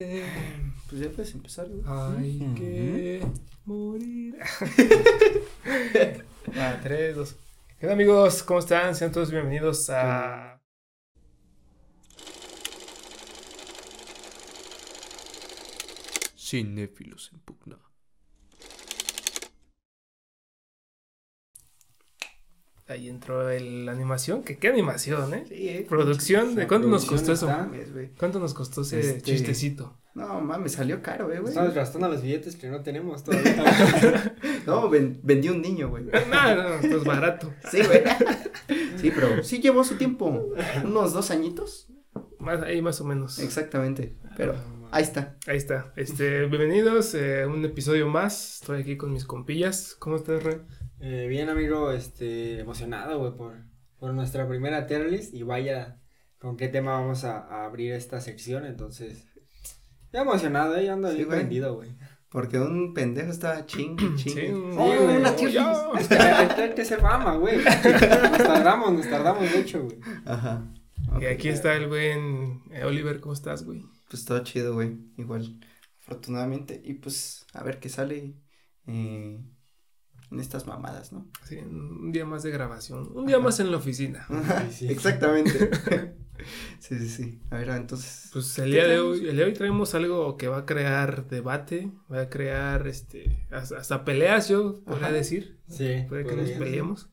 Pues ya puedes empezar, güey. Hay que morir. ah, tres, dos. ¿Qué tal, amigos? ¿Cómo están? Sean todos bienvenidos a. Cinéfilos en pugna. Ahí entró el- la animación. ¿Qué, ¿Qué animación, eh? Sí, eh. Producción. ¿De cuánto nos costó eso? Mames. ¿Cuánto nos costó ese Este- chistecito? No, mames, salió caro, eh, güey. Estamos gastando los billetes que no tenemos todavía. No, ven- vendí un niño, güey. No, no, esto es barato. Sí, güey. Sí, pero sí llevó su tiempo. Unos dos añitos. Más, ahí más o menos. Exactamente. Pero ahí está. Ahí está. Este, bienvenidos eh, a un episodio más. Estoy aquí con mis compillas. ¿Cómo estás, Re? Eh, bien, amigo, este, emocionado, güey, por, por nuestra primera tier list y vaya con qué tema vamos a, a abrir esta sección, entonces, ya emocionado, eh, ya ando Sí, bien güey. prendido, güey. Porque un pendejo estaba chingue, chingue. Sí, Oh, güey. una tier list. Es que que- ser fama, güey. Nos tardamos, nos tardamos mucho, güey. Ajá. Y aquí está el buen eh, Oliver. ¿Cómo estás, güey? Pues todo chido, güey. Igual, afortunadamente. Y pues, a ver qué sale eh, en estas mamadas, ¿no? Sí, un día más de grabación. Un día más en la oficina. sí. Exactamente. sí, sí, sí. A ver, entonces. Pues el ¿Qué día de hoy, el día de hoy traemos algo que va a crear debate, va a crear este hasta, hasta peleas, yo podría Ajá. decir. Sí. Puede que nos peleemos.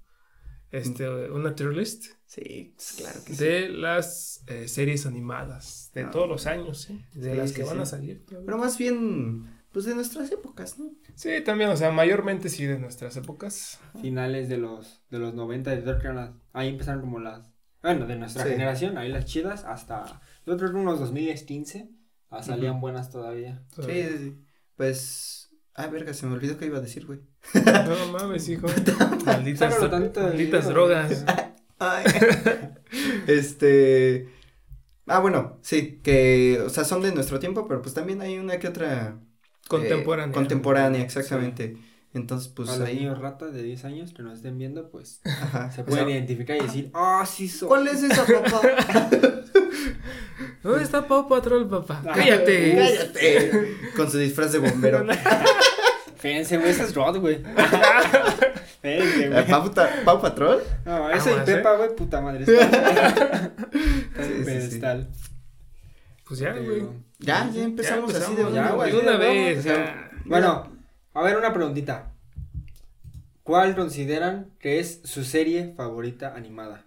Este, una tier list Sí, pues, claro que sí. de las eh, series animadas de Ah. todos los años, ¿eh? De Sí, las sí, que van a salir. todavía. Pero más bien, pues de nuestras épocas, ¿no? Sí, también, o sea, mayormente sí de nuestras épocas. Finales de los, de los 90, yo creo que eran las- ahí empezaron como las, bueno, de nuestra Sí. generación, ahí las chidas, hasta, yo creo que unos 2015, ah, salían buenas todavía. Sí, sí, sí. Pues. Ah, verga, se me olvidó que iba a decir, güey. No mames, hijo. Malditas, malditas drogas. Ay. este. Ah, bueno, sí, que, o sea, son de nuestro tiempo, pero pues también hay una que otra. Eh, Contemporánea. contemporánea, exactamente. Entonces, pues a los ahí. niños ratas de 10 años que nos estén viendo, pues Ajá. se o pueden sea, identificar y decir, ah, sí soy. ¿Cuál es esa papá? ¿Dónde está Pau Patrol, papá? ¡Cállate! Cállate. Con su disfraz de bombero. Fíjense, güey, ese es Rod, güey. Fíjense, güey. ¿Pau, Pau Patrol? No, ese Aguas, y Pepa, güey, puta madre. Está Sí, sí, sí. Pues ya, güey. Pero- Ya, ya empezamos Ya así de empezamos, una, ya, güey. De una vez, o sea, ya. Bueno, a ver, una preguntita. ¿Cuál consideran que es su serie favorita animada?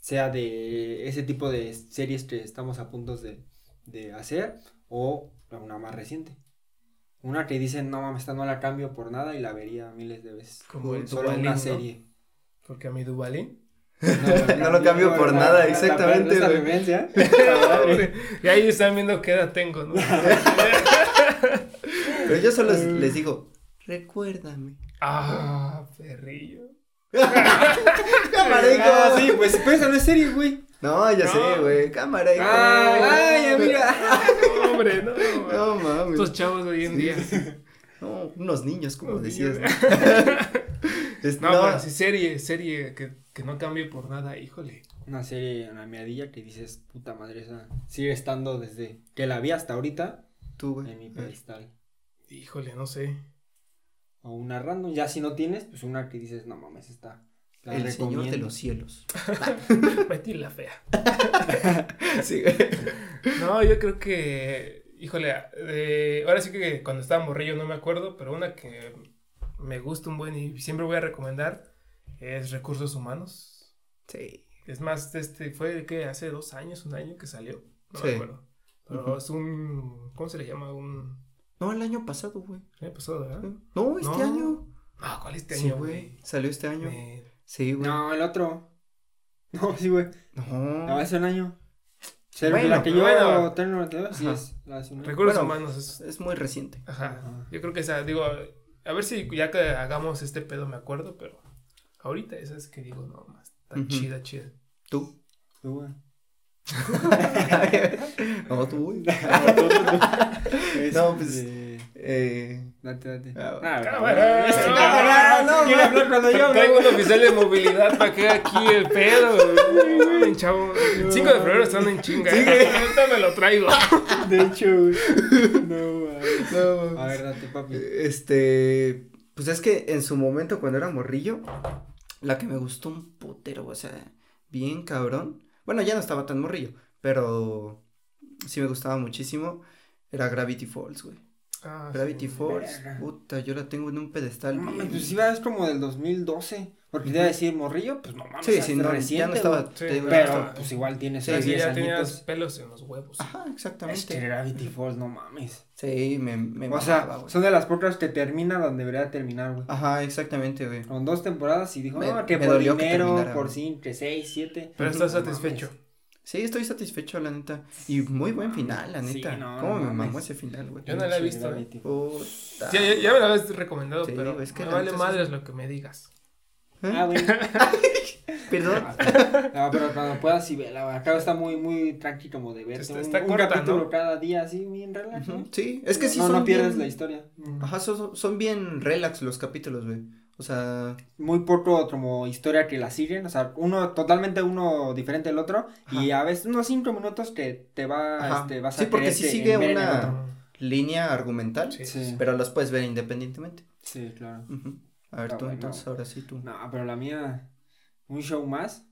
Sea de ese tipo de series que estamos a punto de, de hacer o una más reciente. Una que dicen, no mames, esta no la cambio por nada y la vería miles de veces. Como el Solo Duvalín, una ¿no? serie. Porque a mi Duvalín. No lo cambio por nada, exactamente, Esa güey. referencia. Puta madre. y ahí están viendo qué edad tengo, ¿no? Pero yo solo les digo, recuérdame. ah, perrillo. Cámara, hijo. Ah, sí, pues, pues esa no es serie, güey. No, ya No. sé, güey. Cámara, hijo. Ay, ay, mira. No, hombre, no. No mames. Estos chavos de hoy en Sí, día. No, unos niños, como decías. niños. ¿no? Es- No, no, pero sí, serie, serie que, que no cambie por nada, híjole. Una serie, una miadilla que dices, puta madre, esa sigue estando desde que la vi hasta ahorita tú, güey. en mi pedestal. Híjole, no sé. O una random, ya si no tienes, pues una que dices, no mames, está. La El Señor de recomiendo". los Cielos. Betty la fea. Sí, güey. No, yo creo que, híjole, eh, ahora sí que cuando estaba morrillo no me acuerdo, pero una que me gusta un buen y siempre voy a recomendar es Recursos Humanos. Sí. Es más, este fue que hace dos años, un año que salió. No Sí. me acuerdo. Pero es un, ¿cómo se le llama? Un, No, el año pasado, güey. ¿qué pasó, verdad? No, este No. año. No, ¿cuál este Sí, año, güey. güey? Salió este año. Me- Sí, güey. No, el otro. No, sí, güey. No. No, hace un año. Pero Bueno, la que yo bueno. tengo, sí es. La hace un año. Recursos Bueno, Humanos es... Es muy reciente. Ajá. Ajá. Yo creo que esa, digo, a ver si ya que hagamos este pedo me acuerdo, pero ahorita esa es que digo, no, más, está Ujú. chida, chida. ¿Tú? Tú, güey. no, tú, güey. No, No, pues, Este, Eh, Date, date. Ah, Ah, cámara. este, No, no, quiere hablar cuando yo Traigo un oficial de movilidad para que aquí el pedo. güey. Chavo, el 5 de febrero están en chinga. ¿eh? Ahorita me lo traigo. De hecho, güey. No, no, A ver, date, papi. Este, pues es que en su momento cuando era morrillo, la que me gustó un putero, o sea, bien cabrón. Bueno, ya no estaba tan morrillo, pero sí me gustaba muchísimo. Era Gravity Falls, güey. Ah, Gravity sí. Falls, verga. puta, yo la tengo en un pedestal. No bien- pues es como del 2012. Porque te iba a decir morrillo, pues no mames. Sí, sí, no, ya reciente, no estaba. Sí, ya no Pero, estaba- pues igual tiene Sí, O sea, sus sí, 10 ya tenías añitos. pelos en los huevos. Ajá, Es que exactamente. Gravity Falls, no mames. Sí, me, me O sea, son de las pocas que termina donde debería terminar, güey. Ajá, exactamente, güey. Con dos temporadas y dijo, Me- no, que me por dolió que dinero, terminara, por sí, que seis, siete. Pero estás No satisfecho. mames. Sí, estoy satisfecho, la neta. Y muy buen final, la Sí, neta. no, ¿Cómo no me mamó mames. ese final, güey? Yo no la he visto, ¿eh? Puta. Sí, ya, ya me lo habías recomendado, Sí, pero es que me la vale madres es- lo que me digas. ¿Eh? Ah, güey. Perdón. No, pero cuando puedas sí vela, güey. Acá está muy, muy tranqui como de ver. Está- un, está un corta, capítulo ¿no? cada día así, bien relax. Sí, es que No, sí no, son no pierdes bien- la historia. Ajá, son, son bien relax los capítulos, güey. O sea, Muy poco como historia que la siguen, o sea, uno totalmente uno diferente del otro y a veces unos cinco minutos que te va, Ajá. este, vas Sí, a porque querer sí sigue una- línea argumental, Sí. Sí, pero los puedes ver independientemente. sí, claro. Ujú. A ver, Está tú bueno. entonces, ahora sí tú. No, pero la mía, un show más.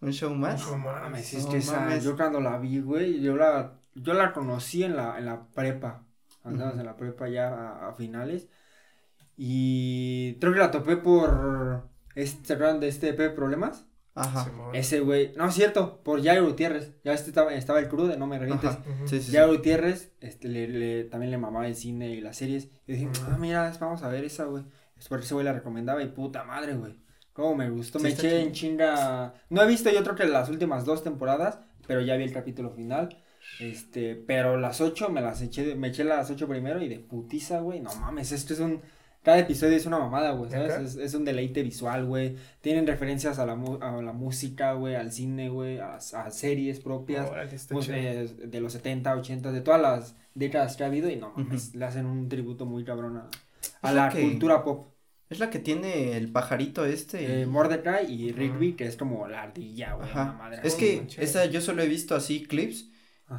¿Un show más? No No mames, es no que esa, mames. yo cuando la vi, güey, yo la, yo la conocí en la, en la prepa. Andábamos Ujú. en la prepa ya a, a finales. Y creo que la topé por, este, ¿se acuerdan de este EP Problemas? Ajá. Ese güey, no es cierto, por Jairo Gutiérrez. Ya este estaba, estaba el crudo de No Me Revientes. Sí, sí, sí. Jairo Gutiérrez, este, le, le- también le mamaba el cine y las series. Y dije, ah, mira, vamos a ver esa, güey. Es porque ese güey la recomendaba y puta madre, güey. Cómo me gustó. Sí, me eché chido. en chinga. No he visto yo creo que las últimas dos temporadas, pero ya vi el capítulo final. Este, pero las ocho me las eché, me eché las ocho primero y de putiza, güey. No mames, esto es un. Cada episodio es una mamada, güey, ¿sabes? Es, es un deleite visual, güey. Tienen referencias a la, mu- a la música, güey, al cine, güey, a, a series propias pues, eh, de los 70, 80, de todas las décadas que ha habido y no mames, le hacen un tributo muy cabrón a, a Es la que- cultura pop. Es la que tiene el pajarito este. Eh, Mordecai y Rigby, que es como la ardilla, güey, Ajá. una madre Es que esa yo solo he visto así clips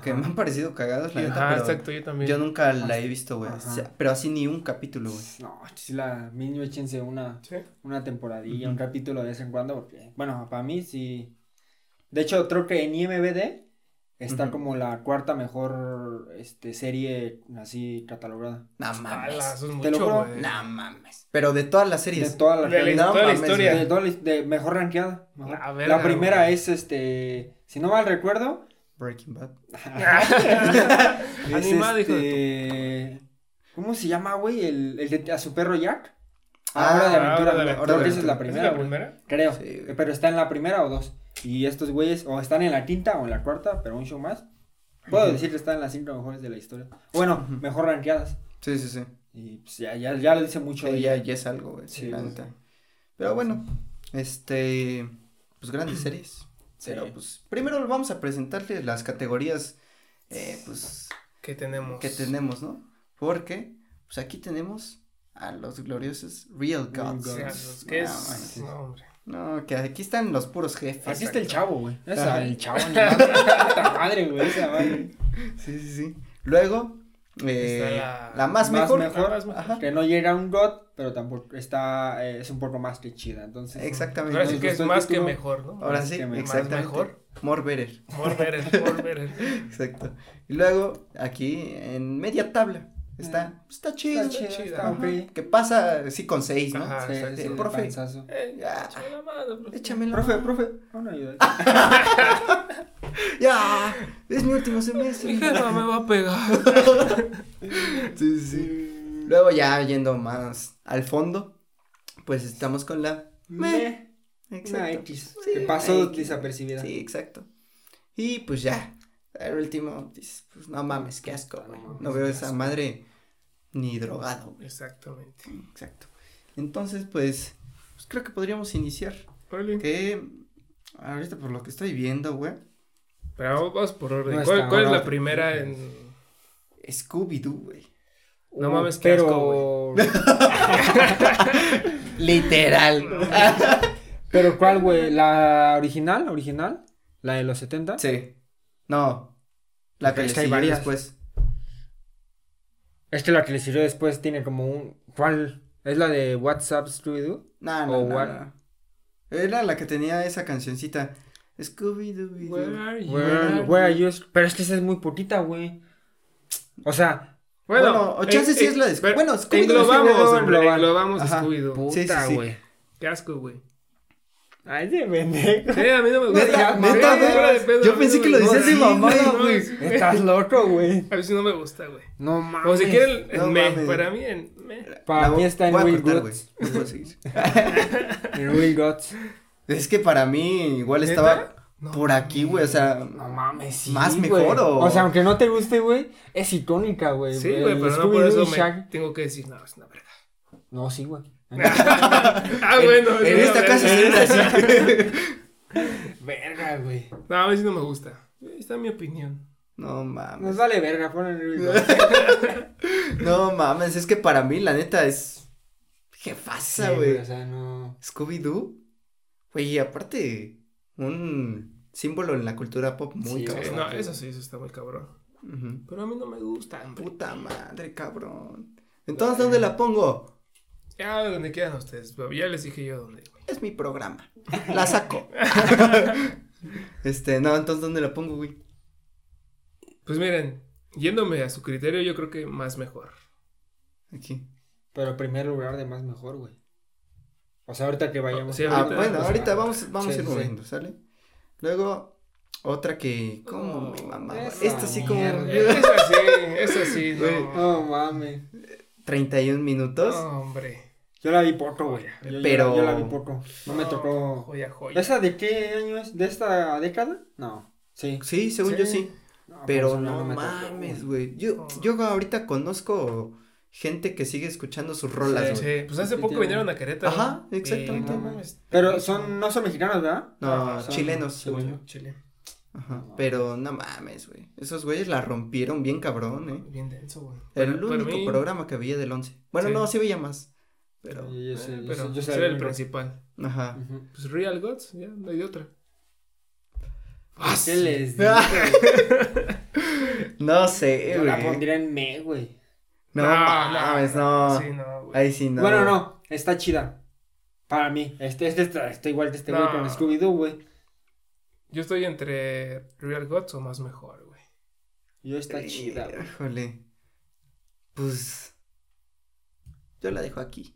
que me han parecido cagados, la neta, exacto, yo también. yo nunca la he visto, güey. Ajá. O sea, pero así ni un capítulo, güey. No, sí la mínimo échense una, Sí. una temporadilla, un capítulo de vez en cuando, porque, bueno, para mí sí. De hecho, creo que en IMBD está como la cuarta mejor este, serie así catalogada. No Ala, mames. eso es Te lo juro. No mames. Pero de todas las De series. todas las De la, No toda la mames, historia. De, toda la- de mejor rankeada. mejor. La La, primera güey. es este. Si no mal recuerdo. Breaking Bad. es hijo de este. ¿Cómo se llama, güey? El, el de a su perro Jack. Ah, Hora de Hora aventura. de Creo Aventura. es la ¿Es primera, la güey. primera? Creo. Sí, pero está en la primera o dos. Y estos güeyes o están en la quinta o en la cuarta, pero un show más. Puedo decir que están en las cinco mejores de la historia. Bueno, mejor rankeadas. Sí, sí, sí. Y pues ya, ya, ya lo dice mucho. Sí, de ya, ya es algo, güey. Sí, la. Pero bueno, este. Pues grandes series. Sí. Pero pues primero vamos a presentarle las categorías, eh, pues, Que tenemos. que tenemos, ¿no? Porque, pues aquí tenemos a los gloriosos Real Real Gods. O sea, Gods. los que No, es. No, hombre. No, que aquí están los puros jefes. Así está el chavo, güey. Esa, el chavo. Puta madre, güey. Esa madre. Sí, sí, sí. Luego, eh, Está la, la- más, más mejor. Ajá. Que no llega a un God, pero tampoco está. eh, es un poco más que chida. Entonces. Exactamente. Ahora sí que es más que mejor, ¿no? Ahora sí, exactamente. Más mejor. More better. More better, more better. Exacto. Y luego, aquí en media tabla, está, está chido. Está ok. Que pasa así con seis, ¿no? Ajá. Sí, sí, profe. Eh, Ya. échame la mano, profe. Échamelo. Profe. Ya, es mi último semestre. Mi jefa me va a pegar. Sí, sí, sí. Luego ya yendo más al fondo, pues estamos con la Me. Exacto. Una X. Sí, que pasó X. desapercibida. Sí, exacto. Y pues ya, el último, pues no mames, qué asco, No güey. mames, No veo esa asco. madre ni drogado, güey. Exactamente. Exacto. Entonces, pues, pues creo que podríamos iniciar. Que ahorita por lo que estoy viendo, güey, Pero vamos por orden. No ¿Cuál, es la primera en. Scooby-Doo, güey. No Uh, mames, asco, pero... Literal. pero ¿cuál, güey? ¿La original? ¿Original? ¿La de los 70? sí. No. La que que hay varias. después. Es que la que le sirvió después tiene como un... ¿Cuál? ¿Es la de WhatsApp Scooby-Doo? No, no, O no, what? no. Era la que tenía esa cancioncita. Scooby Doo. Where are you? Where, are- where are you? Pero es que esa es muy putita, güey. O sea, Bueno, o chance sí es la de- bueno, Scooby-Doo Englobamos, Scooby-Doo englobamos. Scooby-Doo. Sí, sí, puta, sí. güey. Qué asco, güey. Ay, de pendejo. A mí no me gusta. Neta, Sí, neta, fuera güey. de pedo, Yo pensé no que me lo decías de mamada, no, güey. Estás loco, güey. A mí sí no me gusta, güey. No mames. O si quieren, en No me. mames. Para mí, en me. Para mí está en a seguir. En Real Goods. Es que para mí igual ¿Neta? estaba No por aquí, güey, o sea, No mames, sí. ¿Más mejor o- O sea, aunque no te guste, güey, es icónica, güey. Sí, güey, pero no por eso me tengo que decir, no, es una verga. No, sí, güey. ah, bueno. en una esta verga. casa se era así. Verga, güey. No, a mí sí no me gusta. Esta es mi opinión. No mames. Nos vale verga, pon en. No mames, es que para mí la neta es jefasa, Sí, güey. O sea, no. Scooby Doo. Güey, aparte un símbolo en la cultura pop muy Sí, cabrón. Sí, no, eso sí, eso está muy cabrón. Pero a mí no me gusta. Puta madre, cabrón. Entonces, ¿dónde la pongo? Ya, donde quieran ustedes. Ya les dije yo dónde, güey. Es mi programa. La saco. este, no, entonces, ¿dónde la pongo, güey? Pues miren, yéndome a su criterio, yo creo que más mejor. Aquí. Pero primer lugar de más mejor, güey. O sea, ahorita que vayamos. Sí, Ah, ahorita- bueno, pues, ahorita ah, vamos, vamos sí, a ir sí. moviendo, ¿sale? Luego, otra que. ¿Cómo Oh, mamaba? esa Esta sí como. mierda. Es así, es así, Güey. no. No mames. 31 minutos. No, hombre. Yo la vi poco, güey. Yo, Pero- la- Yo, la vi poco. No me tocó. Joya, joya. ¿Esa de qué año es? ¿De esta década? No. Sí. Sí, según Sí. yo sí. No, Pero no, mames, güey. Yo, yo ahorita conozco gente que sigue escuchando sus rolas, Sí, güey. Sí, pues hace poco vinieron a Querétaro. Ajá, exactamente. no mames. Pero son, no son mexicanos, ¿verdad? No, son- chilenos, según yo. Chile. Ajá. Pero no mames, güey. Esos güeyes la rompieron bien cabrón, eh. Bien denso, güey. Era el único mí- programa que veía del 11. Bueno, Sí. no, sí veía más. Pero, Sí, yo sé, eh, yo pero sé- yo sé era el principal. ajá. Pues Real Gods, ya, no hay de otra. Ah, ¿Qué les digo? No sé, Yo la güey. pondría en me, güey. No, mames, no. Sí, no, güey. Ahí sí no. Bueno, no, está chida. Para mí. Este, este está, está igual que este güey No. con Scooby-Doo, güey. Yo estoy entre Real Gods o más mejor, güey. Yo está chida, güey. Híjole. Pues. Yo la dejo aquí.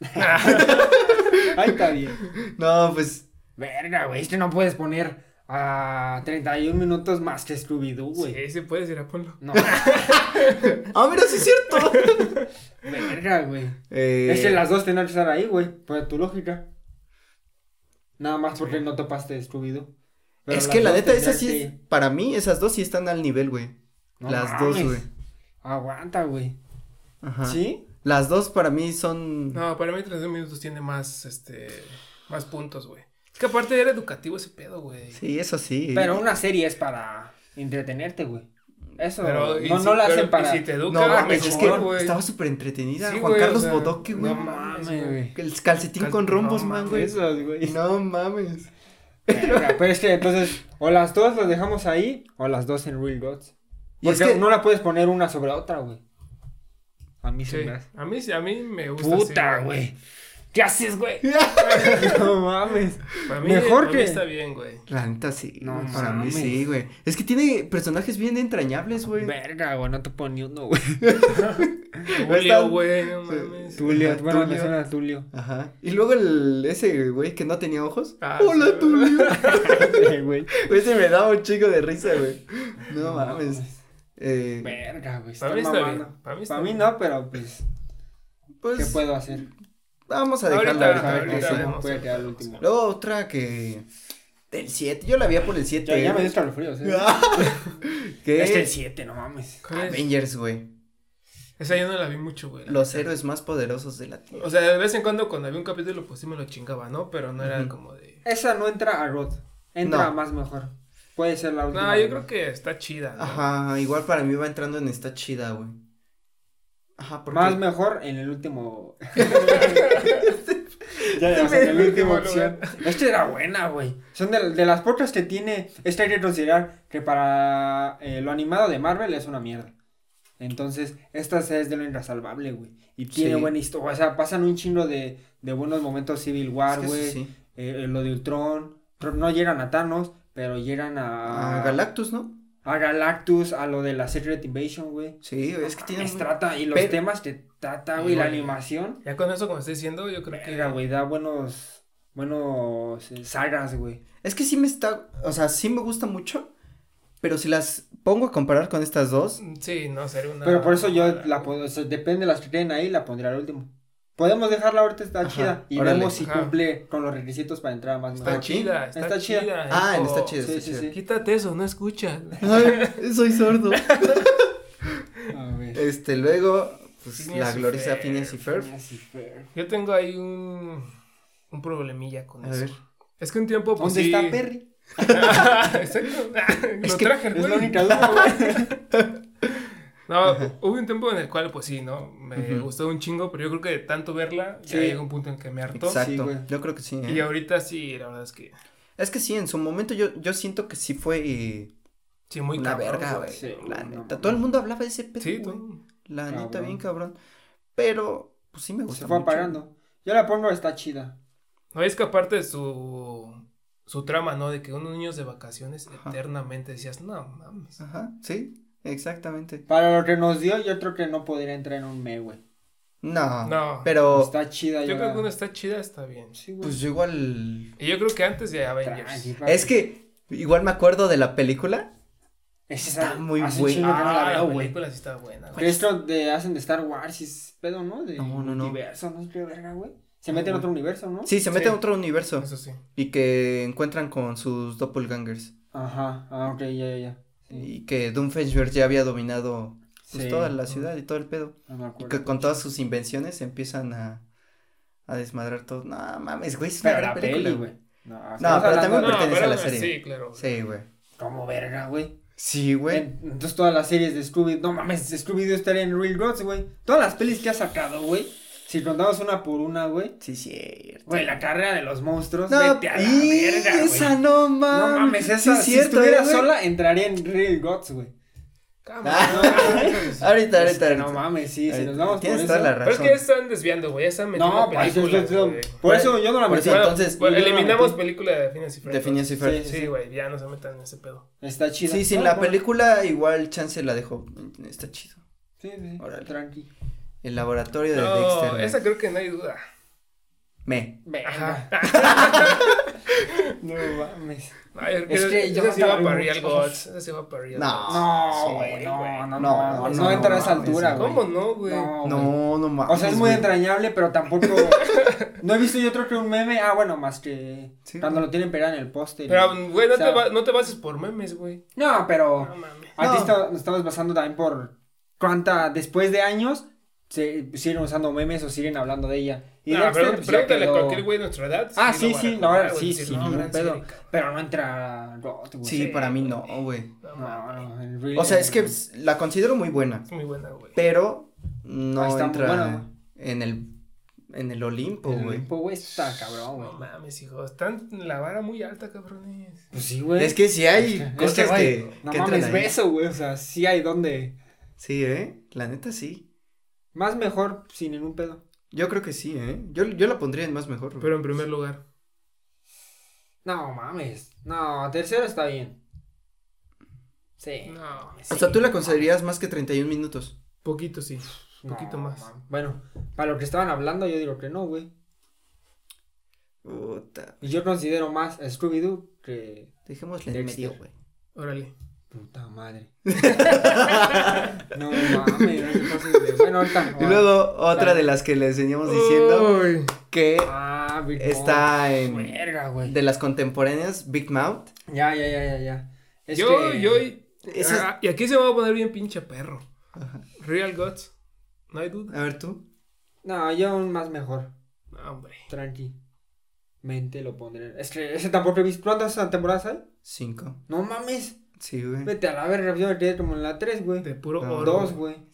Ahí está bien. No, pues. Verga, güey. Es que no puedes poner a 31 minutos más que Scooby-Doo, güey. Sí, sí puedes ir a ponlo. No, Ah, mira, sí es cierto. verga, güey. Eh, Es que las dos tenían que estar ahí, güey. Por tu lógica. Nada más porque no topaste Scooby-Doo. Pero es que la neta, esas sí. es- Para mí, esas dos sí están al nivel, güey. No Las dos, güey. Aguanta, güey. Ajá. ¿Sí? Las dos para mí son. No, para mí 32 minutos tiene más, este, más puntos, güey. Es que aparte era educativo ese pedo, güey. Sí, eso sí. Pero una serie es para entretenerte, güey. Eso Pero, no, si- no la hacen para. si te educa, No mames, es que estaba súper entretenida. Sí, Juan güey, o Carlos sea, Bodoque, güey. no mames, güey. El calcetín Cal- con rombos, no man, güey. Esos, güey. No mames. Pero es que entonces, o las dos las dejamos ahí, o las dos en Real Gods. Y es Porque que- no la puedes poner una sobre otra, güey. A mí se Sí, me hace. a mí, sí- a mí me gusta Puta, güey. ¿Qué haces, güey? no mames. Para mí, Mejor para mí que- está bien, güey. La neta sí. No para mí mames. sí, güey. Es que tiene personajes bien entrañables, güey. Verga, güey, no te pongo ni uno, güey. Julio, güey, no mames. Tulio, Ajá, bueno, me Tulio. suena a Tulio. Ajá. Y luego el ese güey que no tenía ojos. Ah, Hola, sí, Tulio. Güey. Güey, se me daba un chico de risa, güey. No mames. Eh, Verga, güey. Para mí está bien. Para mí está Para mí bien. no, pero pues, ¿qué pues puedo hacer? vamos a dejarla Ahorita, ahorita. A ver ahorita qué vemos. puede quedar el último. Luego otra que. Del 7. Yo la vi por el 7. Ya, ya me dio escalofríos, eh. ¿Qué? Es que el 7, no mames. Avengers, güey. Esa yo no la vi mucho, güey. Los héroes más poderosos de la Tierra. O sea, de vez en cuando cuando había un capítulo, pues sí me lo chingaba, ¿no? Pero no era como de... Esa no entra a Rod. Entra No. a más mejor. Puede ser la última. No, yo creo que está chida, ¿no? Ajá, igual para mí va entrando en esta chida, güey. Ajá, porque... Más mejor en el último. ya, ya, o sea, en el último opción. Esta era buena, güey. Son de, de las pocas que tiene. Esta hay que considerar que para eh, lo animado de Marvel es una mierda. Entonces, esta es de lo inresalvable, güey. Y tiene Sí. buena historia. O sea, pasan un chingo de, de buenos momentos Civil War, Es que güey. sí. Eh, lo de Ultron. Pero No llegan a Thanos, pero llegan a. A Galactus, ¿no? A Galactus, a lo de la Secret Invasion, güey. Sí, es que tiene... Trata, y los Pero- temas que trata, Y, güey, la animación. Ya con eso, como estoy diciendo, yo creo Verga, que. güey, da buenos, buenos eh, sagas, güey. Es que sí me está... O sea, sí me gusta mucho, pero si las pongo a comparar con estas dos... Sí, no, sería una. Pero por eso yo la o sea, depende de las que tienen ahí, la pondré al último. Podemos dejarla ahorita, está Ajá, chida. Y órale. vemos si Ajá. cumple con los requisitos para entrar a más Está mejor. chida, está, Está chida. chida. Ah, está chida, Sí, está sí, chida. sí. Quítate eso, no escuchas. Ay, soy sordo. A ver. Este, luego, pues Phineas la gloriosa. Phineas y Ferb. Phineas y Ferb. Yo tengo ahí un. Un problemilla con A eso. ver. Es que un tiempo. Pues, ¿Dónde sí- está Perry? Exacto. Es Lo que traje al Es la única duda, güey. No, hubo un tiempo en el cual, pues sí, ¿no? Me Ujú. gustó un chingo, pero yo creo que de tanto verla, ya Sí. llegó un punto en que me hartó. Exacto. Sí, güey. yo creo que sí. ¿eh? Y ahorita sí, la verdad es que. Es que sí, en su momento yo, yo siento que sí fue eh, Sí, muy una cabrón, verga, güey. Sí, la no neta. Todo el mundo hablaba de ese pedo. Sí, güey. tú. La neta, bien cabrón. Pero, pues sí me gusta. Se fue mucho. apagando. Yo la pongo, está chida. No, es que aparte de su. Su trama, ¿no? De que unos niños de vacaciones Ajá. eternamente decías, no mames. Ajá, sí, exactamente. Para lo que nos dio, yo creo que no podría entrar en un me, güey. No, No. pero, Está chida. Yo yo creo que una está chida, está bien. Sí, güey. pues yo igual... Y yo creo que antes de Avengers. Es que, igual me acuerdo de la película. Esa está muy buena. no la Ah, la película sí está buena. Que esto de hacen de Star Wars y es pedo, ¿no? De No, no, no. universo, no es que verga, güey. Se mete en otro universo, ¿no? Sí, se mete Sí. a otro universo. Eso sí. Y que encuentran con sus doppelgangers. Ajá, ah, ok, ya, ya, ya. Y que Doomfenshmirtz ya había dominado pues, Sí. toda la ciudad y todo el pedo. no me Y que con todas sus invenciones empiezan a, a desmadrar todo. No mames, güey, es una Pero gran la película, peli, güey. No, pero también pertenece a la serie. Sí, claro. Sí, güey. Como verga, güey. Sí, güey. En- Entonces todas las series de Scooby, no mames, Scooby-Doo estaría en Real Gods, güey. Todas las pelis que ha sacado, güey. Si contamos una por una, güey. Sí, cierto. Güey, la carrera de los monstruos, No, vete a la y verga, esa no mames. No mames, esa, sí, si cierto, estuviera güey. sola, entraría en Real Gods, güey. Cámara, Ah. no, mames. Ahorita, ahorita, Este, ahorita. No mames, sí, si Ahorita. nos vamos por eso. toda la Pero es razón. que ya están desviando, güey. Ya están metiendo No, pues, películas, por eso yo no la metí. entonces, Bueno, eliminamos metí. película de Phineas y Ferb. De Phineas y Ferb. Sí, Sí, güey, ya no se metan en ese pedo. Está chida. Sí, sin No, la no. película igual chance la dejó. Está chido. Sí, sí, sí. Órale. Tranqui. El laboratorio de No, Dexter. esa creo que no hay duda. Me. Ajá. No mames. Ay, Es que yo sí va para Real. Gods. Esa sí va para Real No. Gods. No, Sí, güey, no, no, no, no, no, no, entra a esa altura, güey. ¿Cómo no, güey? No, güey. No, no mames. O sea, es muy güey. entrañable, pero tampoco. no he visto yo otro que un meme. Ah, bueno, más que. Sí, cuando güey. lo tienen pegado en el póster. Pero, güey, no, O sea, te va- no te bases por memes, güey. No, pero. No mames. A ti nos estamos basando también por. Cuánta. Después de años. Se siguen usando memes o siguen hablando de ella. Y No, Dexter, pero pues, quedó- cualquier güey de nuestra edad. Ah, sí, sí, recordar, la verdad, güey, sí, sí, no, ningún gran pedo. Pero no entra. Rot, güey. Sí, para mí no, güey. No, No, no, el O sea, es que la considero muy buena. Es muy buena, güey. Pero no Ah, entra buena, en el en el Olimpo, El güey. Olimpo, güey, está cabrón, güey. No mames, hijo. Están en la vara muy alta, cabrones. Pues sí, güey. Es que sí hay Es que, cosas güey, que, No que mames, beso, güey. O sea, sí hay donde. Sí, ¿eh? La neta sí. Más mejor sin ningún pedo. Yo creo que sí, ¿eh? Yo, yo la pondría en más mejor. güey. Pero en primer lugar. No mames. No, tercero está bien. Sí. No. O sea, tú la considerarías más que 31 minutos. Poquito, sí. No, poquito más. Bueno, para lo que estaban hablando, yo digo que no, güey. Puta. Y yo considero más a Scooby-Doo que. Dejémosle en medio, güey. Órale. Puta madre. no mames, no Bueno, ahorita. Y luego otra de las que les veníamos diciendo Uy. que Ah, está Mouth. en Verga, de las contemporáneas Big Mouth. Ya, ya, ya, ya, ya. Es yo, que- yo. Ah, y aquí se me va a poner bien pinche perro. Ajá. Real Gods. No hay duda. A ver tú. No, yo un más mejor. No, hombre. Tranqui. Mente lo pondré. Es que ese tampoco he visto. ¿Cuántas temporadas hay? Cinco. No mames. Sí, güey. Vete a la verga. Yo me quedé como en la 3, güey. De puro No, oro. Dos, güey. güey.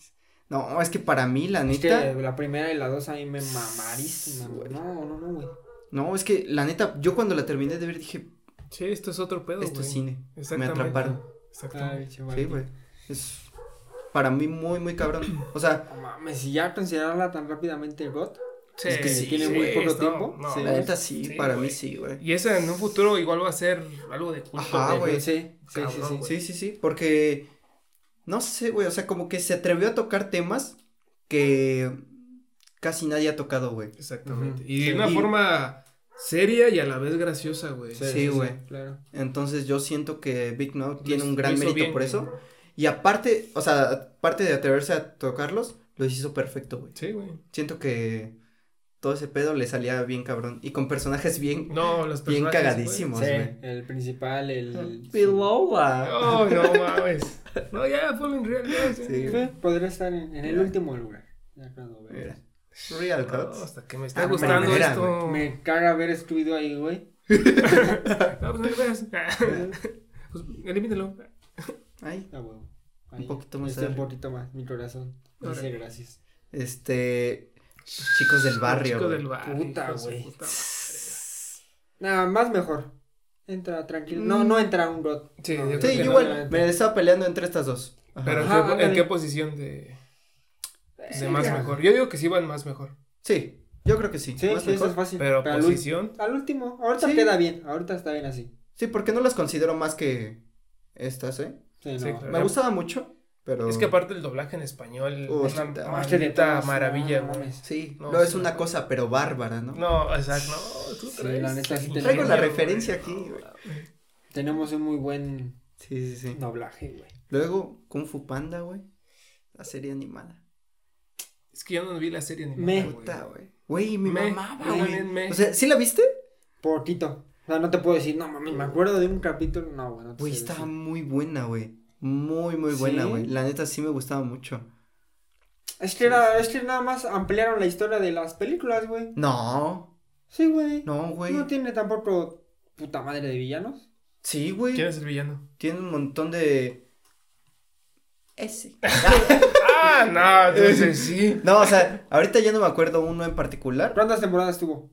No, es que para mí, la Es neta. que la primera y la dos a mí me mamarísima, güey. No, no, no, güey. No, es que la neta, yo cuando la terminé de ver dije, Sí, esto es otro pedo, esto es cine. Me Exactamente. atraparon. Exactamente. Ay, chaval. Sí, güey. Es para mí muy, muy cabrón. O sea, No mames, si ya considerarla tan rápidamente God. Sí, Es que sí, tiene muy poco tiempo. no, Sí. la neta sí, Sí, para güey. mí sí, güey. Y esa en un futuro igual va a ser algo de culto. Ajá, güey. Sí, sí, sí, Cabrón, sí. güey. Sí, sí, sí, porque no sé, güey, o sea, como que se atrevió a tocar temas que casi nadie ha tocado, güey. Exactamente. Y de Sí. una Y- forma seria y a la vez graciosa, güey. Sí, güey. claro. Entonces yo siento que Big No tiene un gran mérito bien, por güey. eso. Y aparte, o sea, aparte de atreverse a tocarlos, lo hizo perfecto, güey. Sí, güey. Siento que todo ese pedo le salía bien cabrón. Y con personajes bien, No, los bien personajes, cagadísimos, Sí, güey. el principal, el. Pilola. Oh, no mames. No, ya, ponlo en real. ya. Sí. Sí, podría estar en, en el último lugar. Ya cuando. Mira. Real No, Cuts. hasta que me está Ah, gustando primera, esto. Me caga haber excluido ahí, güey. No, pues no le veas. Pues elimínalo. Ah, huevo. Un Ahí, poquito más este, un poquito más, mi corazón. Dice gracias. este. Chicos del barrio. Chico güey. del barrio. Puta, güey. Nada, más mejor. Entra tranquilo. No, no entra un God. Sí, No, yo Sí, creo que yo no, igual me estaba peleando entre estas dos. Ajá. Pero ¿en, Ajá, qué, en ándale. qué posición de, de más mejor? Yo digo que sí van más mejor. Sí, yo creo que sí. Sí, más sí, eso mejor. es fácil. Pero posición. al último. Ahorita Sí. queda bien. Ahorita está bien así. Sí, porque no las considero más que estas, ¿eh? Sí, Sí, no. claro. Me gustaba mucho, pero. Es que aparte el doblaje en español es una maldita maravilla, no güey. Sí, No, no, es sí, una no. cosa, pero bárbara, ¿no? No, exacto. No, tú Sí, traes la neta sí Traigo la güey. referencia aquí, güey. Tenemos un muy buen Sí, sí, sí. doblaje, güey. Luego, Kung Fu Panda, güey. La serie animada. Es que yo no vi la serie ni Me- güey. Güey, mi Me- güey. me- O sea, ¿sí la viste? Poquito. O sea, no te puedo decir, no mami, me acuerdo de un capítulo. No, güey, no te Güey, estaba decir. muy buena, güey. Muy, muy buena, ¿Sí? güey. La neta sí me gustaba mucho. Es que, era, es que nada más ampliaron la historia de las películas, güey. No, Sí, güey. no, güey. No tiene tampoco puta madre de villanos. Sí, güey. ¿Quién es el villano? Tiene un montón de. Ese. Ah, no, entonces sí. No, o sea, ahorita ya no me acuerdo uno en particular. ¿Cuántas temporadas tuvo?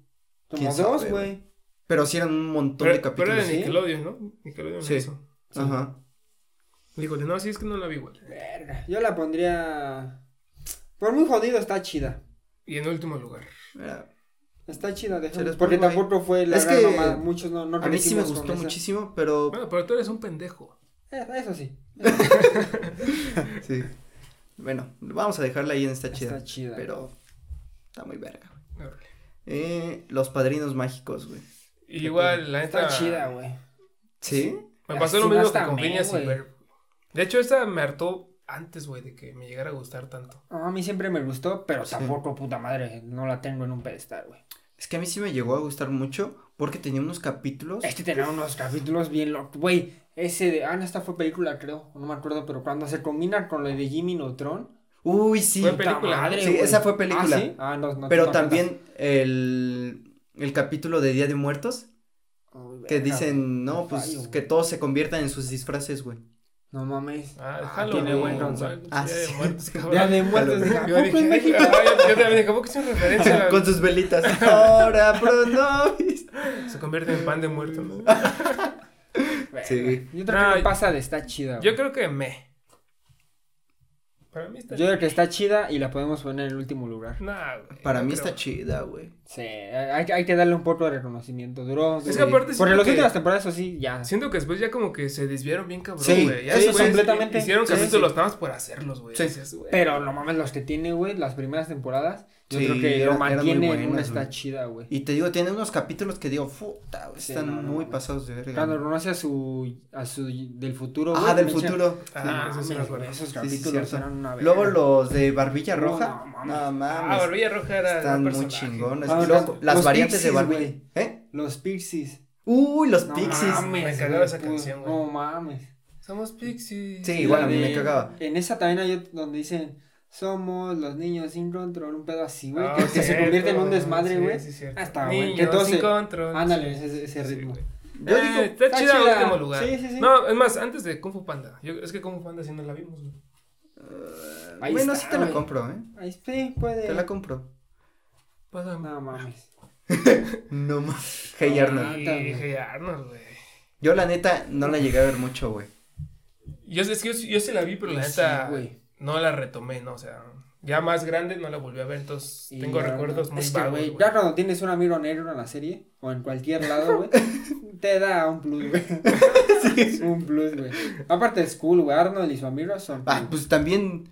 ¿Quién Como dos, güey. Pero sí eran un montón Pero, de pero capítulos. era de ¿sí? Nickelodeon, ¿no? Nickelodeon Sí. eso. Ajá. Dígole, no, sí es que no la vi, güey. Verga. Yo la pondría. Por muy jodido, está chida. Y en último lugar. Está chida, Se déjame. les Porque pongo ahí. tampoco fue la Es gran que mamada. Muchos no, no A mí sí me crecimos gustó con esa. muchísimo, pero. Bueno, pero tú eres un pendejo. Eh, eso sí. Sí. Bueno, vamos a dejarla ahí en esta chida. Está chida. Pero está muy verga. Órale. Eh, los padrinos mágicos, güey. Y igual, la neta. Está chida, güey. ¿Sí? Me pasó lo mismo que con Phineas y güey. Ferb. De hecho, esta me hartó antes, güey, de que me llegara a gustar tanto. No, a mí siempre me gustó, pero Sí. tampoco, puta madre, no la tengo en un pedestal, güey. Es que a mí sí me llegó a gustar mucho porque tenía unos capítulos. Este tenía unos capítulos bien locos, güey. Ese de, ah, no, esta fue película, creo, no me acuerdo, pero cuando se combina con lo de Jimmy Neutron. Uy, sí. Fue película, ¿no? Sí, esa fue película. Ah, ¿sí? Ah, no, no Pero también el, el capítulo de Día de Muertos Uy, que dicen, no, pues fallo, que todos se conviertan en sus disfraces, güey. No mames. Ah, Ah, tiene buen concepto. Ah, Día de sí. muertos, cabrón. Día de muertos, Jalo. dije, ¿a Yo dije, en México? ah, yo, también dije, ¿cómo que es una referencia? Con sus velitas. Ahora, pronovis. Se convierte en pan de muerto, ¿no? Sí. Yo creo No, que no pasa de está chida. Yo creo que me. Para mí está Yo creo que está chida y la podemos poner en el último lugar. Nah, güey, Para no mí creo. está chida, güey. Sí, hay, hay que darle un poco de reconocimiento. Duró. Es que aparte Porque siento las que- últimas temporadas, eso sí, ya. Siento que después ya como que se desviaron bien cabrón, Sí, güey. Ya sí, después completamente. Hicieron Sí, capítulos sí. nada más por hacerlos, güey. Sí. Decías, güey. Pero no mames, los que tiene, güey, las primeras temporadas, yo Sí, creo que eran- lo mantiene en buenas, una está chida, güey. Y te digo, tiene unos capítulos que digo, puta, güey, Sí, están no, no, muy no. pasados de verga. Cuando conoce a su, a su del futuro. Ah, del me echa- futuro. Ah, No eso sí me mames, acuerdo. güey, esos Sí, sí, capítulos eran una verga. Luego los de Barbilla Roja. no mames. No mames. Ah, Barbilla Roja era. Están muy chingones. Ah, Y luego, los- las los variantes de Pixies, Barbie. güey. ¿Eh? Los Pixies. Uy, los No Pixies. mames, Me cagaba esa pu- canción, güey. No mames. Somos Pixies. Sí, igual a mí me de- cagaba. En esa también hay otro donde dicen, somos los niños sin control, un pedo así, güey. Ah, que, que se convierte en un desmadre, sí, güey. sí. Ah, está, güey. Que entonces- sin control. Ándale, Sí, ese, ese sí, ritmo. güey. Yo Eh, digo, está, está chida chida. último lugar. Sí, sí, sí. No, es más, antes de Kung Fu Panda. Yo, es que Kung Fu Panda sí no la vimos, güey. Ahí bueno, está, sí te la compro, ¿eh? Ahí sí, puede. Te la compro. Pásame. No mames. No más. Hey No, Arnold. Hey Arnold, güey. Yo la neta no la llegué a ver mucho, güey. Yo, es que yo, sí- yo sí la vi, pero la Sí, neta güey. No la retomé, ¿no? O sea, ya más grande no la volví a ver, entonces Y tengo ya, recuerdos muy es que, vagos, ya cuando tienes un amigo negro en la serie, o en cualquier lado, güey, te da un plus, güey. Un plus, güey. Aparte es cool, güey. Arnold y su amigo son. Ah, pues también.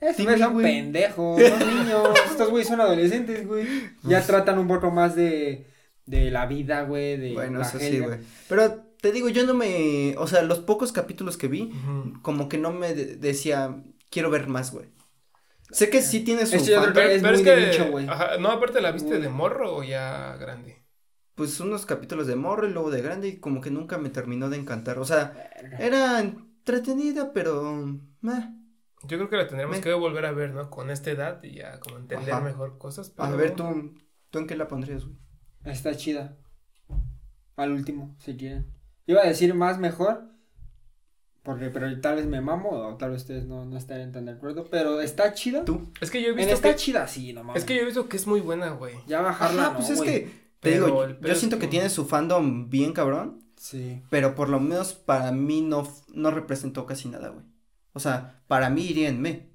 Estos sí, güeyes son pendejos, son niños. Estos güeyes son adolescentes, güey. Ya tratan un poco más de, de la vida, güey. De Bueno, la eso sí, güey. Pero te digo, yo no me. O sea, los pocos capítulos que vi, como que no me de- decía, quiero ver más, güey. Sé que sí tiene su. Es fan- que es muy de nicho, güey. ajá, no, aparte la viste de morro o ya grande. Pues unos capítulos de morro y luego de grande y como que nunca me terminó de encantar. O sea, era entretenida, pero. meh. Yo creo que la tendremos Me- que volver a ver, ¿no? Con esta edad y ya como entender Ajá. mejor cosas. A pero- ver, tú, ¿tú en qué la pondrías, güey? Está chida. Al último, si quieren. Iba a decir más mejor. Porque, pero tal vez me mamo, o tal vez ustedes no, no estarían tan de acuerdo. Pero está chida. ¿Tú? Es que yo he En visto está que... chida, sí, no mames. Es que yo he visto que es muy buena, güey. Ya bajarla, Ajá, no, pues es güey. que. Te Pero digo, yo es siento que que- tiene su fandom bien cabrón. Sí. Pero por lo menos para mí no, no representó casi nada, güey. O sea, para mí iría en me.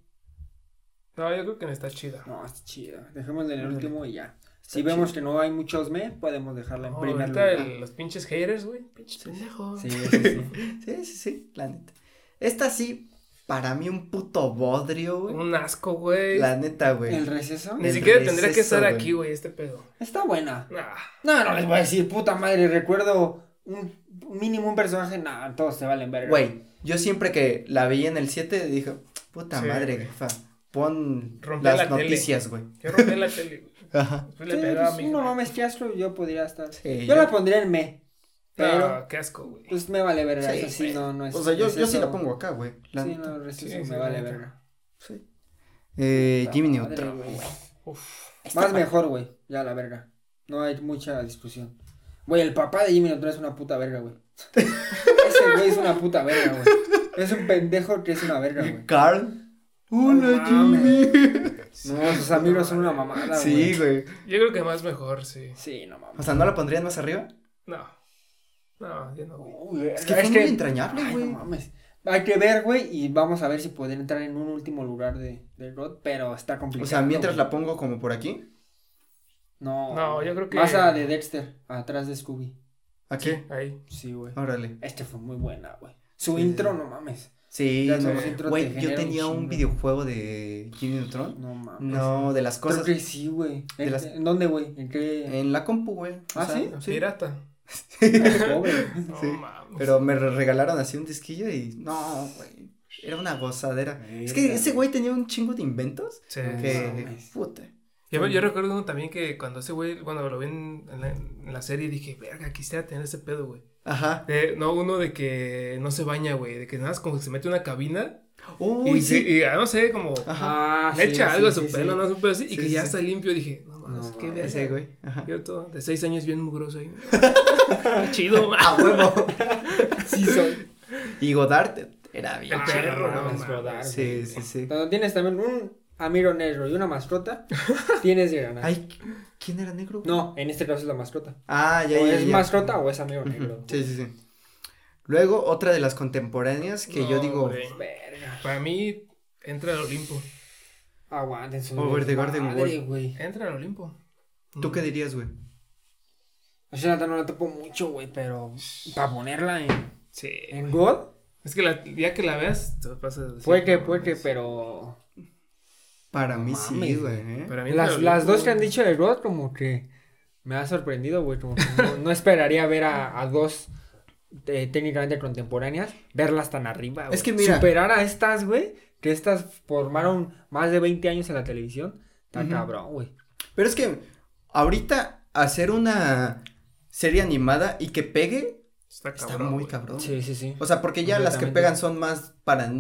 No, yo creo que no está chida. No, está chida. Dejémosla en el último y ya. Si Está vemos chido. que no hay muchos me, podemos dejarla en No, primer lugar. el- los pinches haters, güey. Pinches pendejos. Sí, sí, sí. Sí, sí, sí, la neta. Esta sí, para mí un puto bodrio, güey. Un asco, güey. La neta, güey. ¿El receso? Ni el siquiera tendría que estar güey. aquí, güey, este pedo. Está buena. Nah. No, no les voy a decir, puta madre, recuerdo un mínimo un personaje, nah, todos se valen verga. Güey, yo siempre que la veía en el 7 dije, puta Sí, madre, güey. jefa, pon las la tele. noticias, güey. Yo rompí la tele, güey. Ajá. Sí, le a pues, mi no mames, qué asco, yo podría estar. Sí, yo yo- la pondría en me, pero Ah, qué asco, güey. pues me vale verga, Sí, eso sí, no, no es. O sea, yo, yo sí la pongo acá, güey. la Sí, no, Sí, me sí, vale verga. Sí. Eh, Jimmy Neutron, Más mejor, güey, ya la verga. No hay mucha discusión. Güey, el papá de Jimmy Neutron es una puta verga, güey. Ese güey es una puta verga, güey. Es un pendejo que es una verga, güey. Carl. Hola. Jimmy. No, sus amigos son una mamada, güey. Sí, güey. Yo creo que más mejor, sí. Sí, no mames. O sea, ¿no la pondrían más arriba? No. No, yo no, güey. Uy, Es que fue muy entrañable, Ay, güey. no mames. Hay que ver, güey, y vamos a ver si pueden entrar en un último lugar de, de Rod, pero está complicado. O sea, mientras güey. la pongo como por aquí. No. No, yo creo que- Más a de Dexter, atrás de Scooby. Aquí. Ahí. Sí, güey. Órale. Este fue muy buena, güey. Su Sí, intro, sí. no mames. Sí, no, güey, yo tenía un videojuego de Jimmy Neutron. No mames. No, de las Creo cosas. que sí, güey. ¿En, las- ¿En dónde, güey? ¿En qué? En la compu, güey. ¿Ah, sí? Pirata. Pobre. No Sí. mames. Pero me re- regalaron así un disquillo y no, güey. Era una gozadera. Es que ese güey tenía un chingo de inventos Sí. que puta. Yo, yo recuerdo uno también que cuando ese güey, cuando lo vi en, en la, en la serie, dije, verga, quisiera tener ese pedo, güey. Ajá. De- no, uno de que no se baña, güey, de que nada más como que se mete una cabina Uy, y, sí. se- y, ah, no sé, como Ajá. Ah, le sí, echa sí, algo a su sí. pelo, no pedo así, y Sí, que sí, ya sí. está limpio, dije, no mames, No, qué. Ese güey. Ajá. Yo todo, de seis años bien mugroso ahí. Qué chido, A huevo. Sí, soy. Y Godard era bien. El Ah, perro, no. Godard, Sí, sí, sí. Cuando tienes también un amigo negro y una mascota, tienes que ganar. Ay, ¿quién era negro? No, en este caso es la mascota. Ah, ya, o ya, es ya. mascota o es amigo negro. Sí, sí, sí. Luego, otra de las contemporáneas que yo digo. Verga. Para mí, entra al Olimpo. Aguanten su Over the Garden Wall. Entra al Olimpo. ¿Tú qué dirías, güey? O sea, no la topo mucho, güey, pero para ponerla en, Sí. en God, Es que la, ya que la veas, te vas a decir, puede que, puede que, pero Para mí sí, güey. ¿eh? Para mí las, las dos que han dicho de God como que me ha sorprendido, güey, como que no, no esperaría ver a, a dos eh, técnicamente contemporáneas, verlas tan arriba, güey. Es que mira- Superar a estas, güey, que estas formaron más de 20 años en la televisión, está cabrón, güey. Pero es que ahorita hacer una serie animada y que pegue Está, muy cabrón. Sí, sí, sí. O sea, porque ya las que pegan son más para,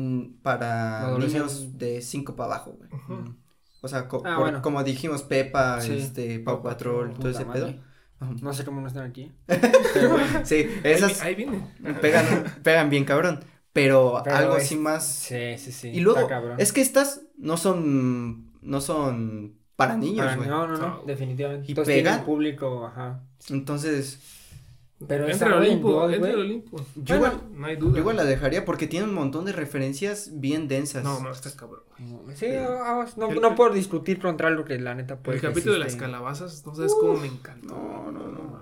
para niños de 5 para abajo, güey. Ujú. O sea, co- Ah, por- bueno. como dijimos, Pepa, Sí. este, Pau Patrol, todo ese madre. pedo. No sé cómo no están aquí. Sí, esas Ahí, ahí viene. pegan, pegan bien cabrón. pero, Pero algo es- así más. Sí, sí, sí. y luego, es que estas no son, no son para niños, güey. no, no, no, No. definitivamente. Y Entonces pegan. público, ajá. Entonces, Pero Entra el Olimpo, entra el. Olimpo. yo Bueno, igual, No hay duda. yo igual la dejaría porque tiene un montón de referencias bien densas. No, no, estás cabrón. güey. Sí, ah, no, El- no puedo discutir contra lo que la neta puede el capítulo de las calabazas, no sabes cómo me encantó. No, no, no.